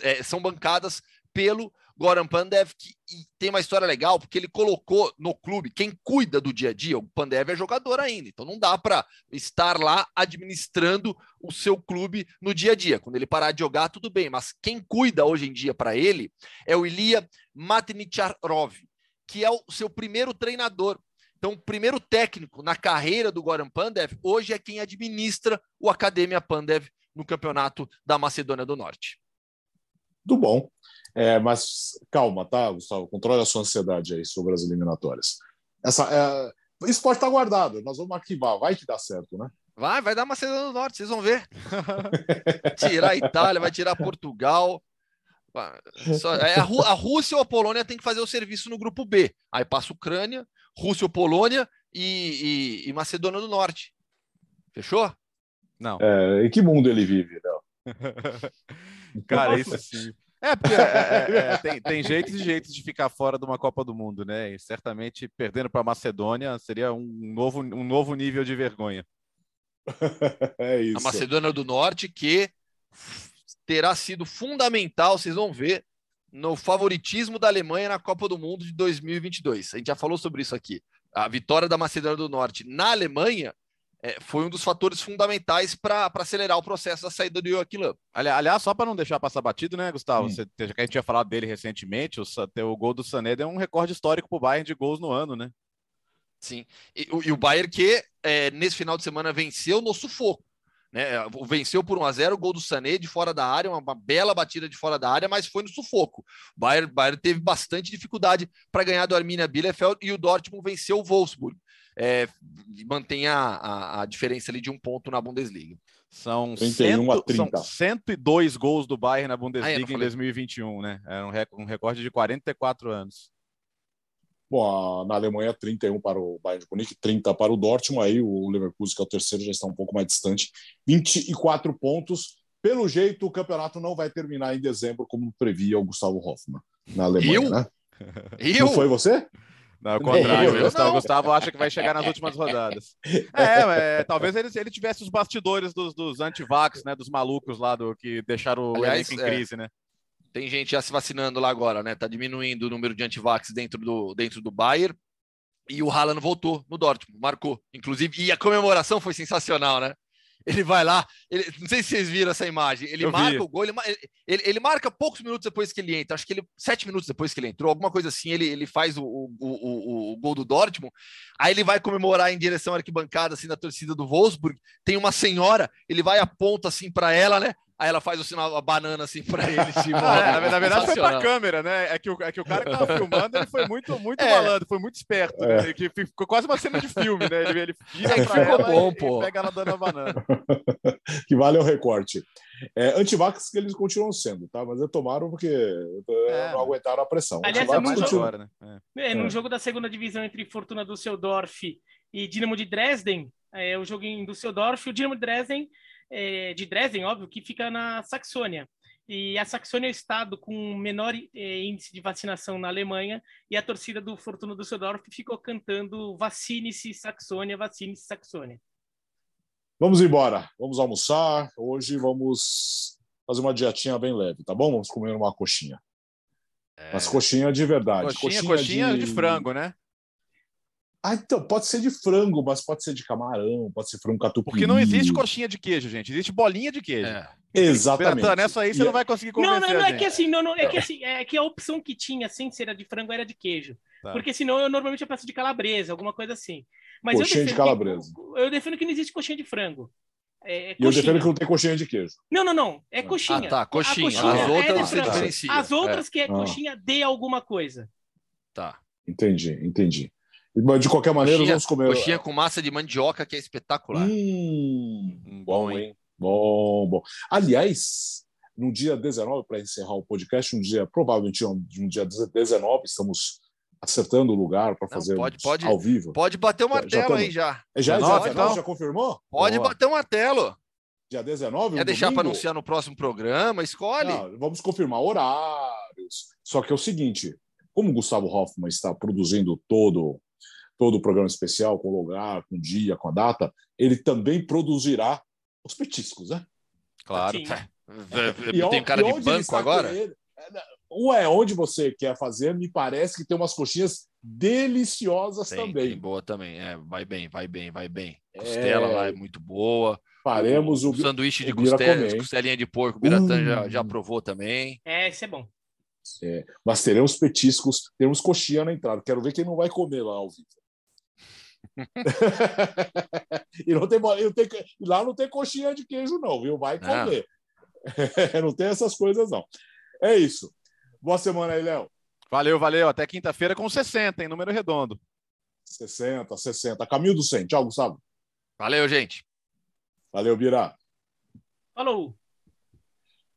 Speaker 3: é, são bancadas pelo Goran Pandev, que tem uma história legal, porque ele colocou no clube quem cuida do dia a dia. O Pandev é jogador ainda, então não dá para estar lá administrando o seu clube no dia a dia. Quando ele parar de jogar, tudo bem, mas quem cuida hoje em dia para ele é o Ilya Matnicharov, que é o seu primeiro treinador. Então, o primeiro técnico na carreira do Goran Pandev hoje é quem administra o Academia Pandev no campeonato da Macedônia do Norte.
Speaker 1: Muito bom. É, mas calma, tá, Gustavo? Controle a sua ansiedade aí sobre as eliminatórias. Essa, é, isso pode estar guardado, nós vamos arquivar, vai que dá certo, né?
Speaker 3: Vai, vai dar uma cena do norte, vocês vão ver. [laughs] tirar a Itália, vai tirar Portugal. Só, é, a, a, Rússia ou a Polônia tem que fazer o serviço no grupo B. Aí passa Ucrânia, Rússia ou Polônia e, e, e Macedônia do Norte. Fechou?
Speaker 1: Não. É, em que mundo ele vive, não? [laughs]
Speaker 2: Cara, isso sim. É, porque é, é, é, é, [laughs] tem, tem jeitos e jeitos de ficar fora de uma Copa do Mundo, né? E certamente perdendo para a Macedônia seria um novo, um novo nível de vergonha. [laughs]
Speaker 3: é isso. A Macedônia do Norte, que terá sido fundamental, vocês vão ver, no favoritismo da Alemanha na Copa do Mundo de 2022. A gente já falou sobre isso aqui. A vitória da Macedônia do Norte na Alemanha é, foi um dos fatores fundamentais para acelerar o processo da saída do Joaquim Löw.
Speaker 2: Aliás, só para não deixar passar batido, né, Gustavo? Hum. Você, que a gente tinha falado dele recentemente, o, o gol do Sané é um recorde histórico para o Bayern de gols no ano, né?
Speaker 3: Sim. E, e o Bayern que é, nesse final de semana venceu no sufoco. Né? Venceu por 1 a 0 o gol do Sané de fora da área, uma, uma, bela batida de fora da área, mas foi no sufoco. O Bayern, Bayern teve bastante dificuldade para ganhar do Arminia Bielefeld e o Dortmund venceu o Wolfsburg é, mantém a, a, a, diferença ali de um ponto na Bundesliga.
Speaker 2: São, 31 a 30. são 102 gols do Bayern na Bundesliga ah, é, em 2021, né? Era um, recorde de 44 anos.
Speaker 1: Bom, na Alemanha, 31 para o Bayern de Munique, 30 para o Dortmund. Aí o Leverkusen, que é o terceiro, já está um pouco mais distante. 24 pontos. Pelo jeito, o campeonato não vai terminar em dezembro, como previa o Gustavo Hoffmann na Alemanha,
Speaker 3: Eu?
Speaker 1: né?
Speaker 3: Eu?
Speaker 1: Não foi você?
Speaker 2: Não, ao contrário, [laughs] o Gustavo, Gustavo, acha que vai chegar nas últimas rodadas. [laughs] É, é talvez ele, ele tivesse os bastidores dos, dos antivax, né? Dos malucos lá do que deixaram o Aliás, em é, crise, né?
Speaker 3: Tem gente já se vacinando lá agora, né? Tá diminuindo o número de antivax dentro do, dentro do Bayern. E o Haaland voltou no Dortmund, marcou. Inclusive, e a comemoração foi sensacional, né? ele vai lá, ele, não sei se vocês viram essa imagem, ele eu marca vi. o gol, ele, ele, ele, marca poucos minutos depois que ele entra, acho que ele, sete minutos depois que ele entrou, alguma coisa assim, ele, ele faz o, o, o, o gol do Dortmund, aí ele vai comemorar em direção à arquibancada, assim, da torcida do Wolfsburg, tem uma senhora, ele vai aponta assim para ela, né, Aí ela faz o sinal, a banana assim pra ele. [laughs] Tipo,
Speaker 2: ah, é, na, verdade foi pra câmera, né? É que, o, é que o cara que tava [laughs] filmando ele foi muito, muito é. malandro, foi muito esperto. Né? É. Que ficou quase uma cena de filme, né? Ele, ele vira é pra ela bom, e, pô. e pega ela dando a banana. [laughs]
Speaker 1: que vale o recorte. É, antivax que eles continuam sendo, tá? Mas tomaram porque é. não aguentaram a pressão.
Speaker 4: Aliás, é mais agora, né? É. é. no jogo da segunda divisão entre Fortuna Düsseldorf e Dinamo de Dresden, é, o jogo em Düsseldorf, o Dinamo de Dresden é, de Dresden, óbvio, que fica na Saxônia. E a Saxônia é o estado com menor eh, índice de vacinação na Alemanha, e a torcida do Fortuna Düsseldorf ficou cantando vacine-se Saxônia, vacine-se Saxônia.
Speaker 1: Vamos embora, vamos almoçar. Hoje vamos fazer uma dietinha bem leve, tá bom? Vamos comer uma coxinha. É... Mas coxinha de verdade.
Speaker 2: Coxinha, coxinha, coxinha de... de frango, né?
Speaker 1: Ah, então, pode ser de frango, mas pode ser de camarão, pode ser frango catupiry.
Speaker 2: Porque não existe coxinha de queijo, gente. Existe bolinha de queijo. É.
Speaker 1: Exatamente.
Speaker 2: Bertan, nessa aí você e não vai conseguir convencer
Speaker 4: Não, não, não é que assim, não, não, é que assim, é que a opção que tinha sem ser a de frango era de queijo. Tá. Porque senão eu normalmente eu peço de calabresa, alguma coisa assim. Mas
Speaker 1: coxinha de calabresa.
Speaker 4: Que, eu defendo que não existe coxinha de frango.
Speaker 1: É, é e eu defendo que não tem coxinha de queijo.
Speaker 4: Não, não, não. É coxinha.
Speaker 3: Ah, tá. Coxinha. coxinha
Speaker 4: As
Speaker 3: outras
Speaker 4: é diferencia. As outras é. que é ah. coxinha de alguma coisa.
Speaker 3: Tá.
Speaker 1: Entendi, entendi. Mas de qualquer maneira,
Speaker 3: coxinha,
Speaker 1: vamos comer.
Speaker 3: Coxinha com massa de mandioca, que é espetacular.
Speaker 1: Hum, hum bom, hein? Bom, bom. Aliás, no dia 19, para encerrar o podcast, um dia, provavelmente um, um dia 19, estamos acertando o lugar para fazer
Speaker 3: pode, pode,
Speaker 1: ao vivo.
Speaker 3: Pode bater o martelo já, aí já.
Speaker 1: É já, 19, 19, então. já confirmou?
Speaker 3: Pode Boa. bater o martelo.
Speaker 1: Dia 19?
Speaker 3: Quer
Speaker 1: um
Speaker 3: deixar para anunciar no próximo programa? Escolhe. Não,
Speaker 1: vamos confirmar horários. Só que é o seguinte: como o Gustavo Hoffman está produzindo todo todo o programa especial, com o lugar, com o dia, com a data, ele também produzirá os petiscos, né?
Speaker 3: Claro. É. E, tem cara de banco agora? Querendo,
Speaker 1: ué, onde você quer fazer, me parece que tem umas coxinhas deliciosas
Speaker 3: tem,
Speaker 1: também.
Speaker 3: Tem boa também. É, vai bem, vai bem, vai bem. Costela é... lá é muito boa.
Speaker 1: Faremos o,
Speaker 3: o sanduíche de costela, costelinha de porco, o Biratã já, já provou também.
Speaker 4: É, isso é bom.
Speaker 1: É, mas teremos petiscos, teremos coxinha na entrada. Quero ver quem não vai comer lá ao vivo. E não tem, não tem, lá não tem coxinha de queijo, não, viu? Vai comer. Não, [laughs] não tem essas coisas, não. É isso. Boa semana aí, Léo.
Speaker 2: Valeu, valeu. Até quinta-feira com 60, em número redondo.
Speaker 1: 60, 60. Caminho do 100. Tchau, Gustavo.
Speaker 3: Valeu, gente.
Speaker 1: Valeu, Bira.
Speaker 4: Falou.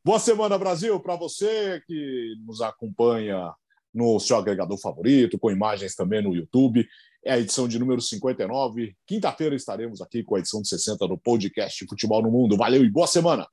Speaker 1: Boa semana, Brasil, para você que nos acompanha no seu agregador favorito, com imagens também no YouTube. É a edição de número 59. Quinta-feira estaremos aqui com a edição de 60 do podcast Futebol no Mundo. Valeu e boa semana!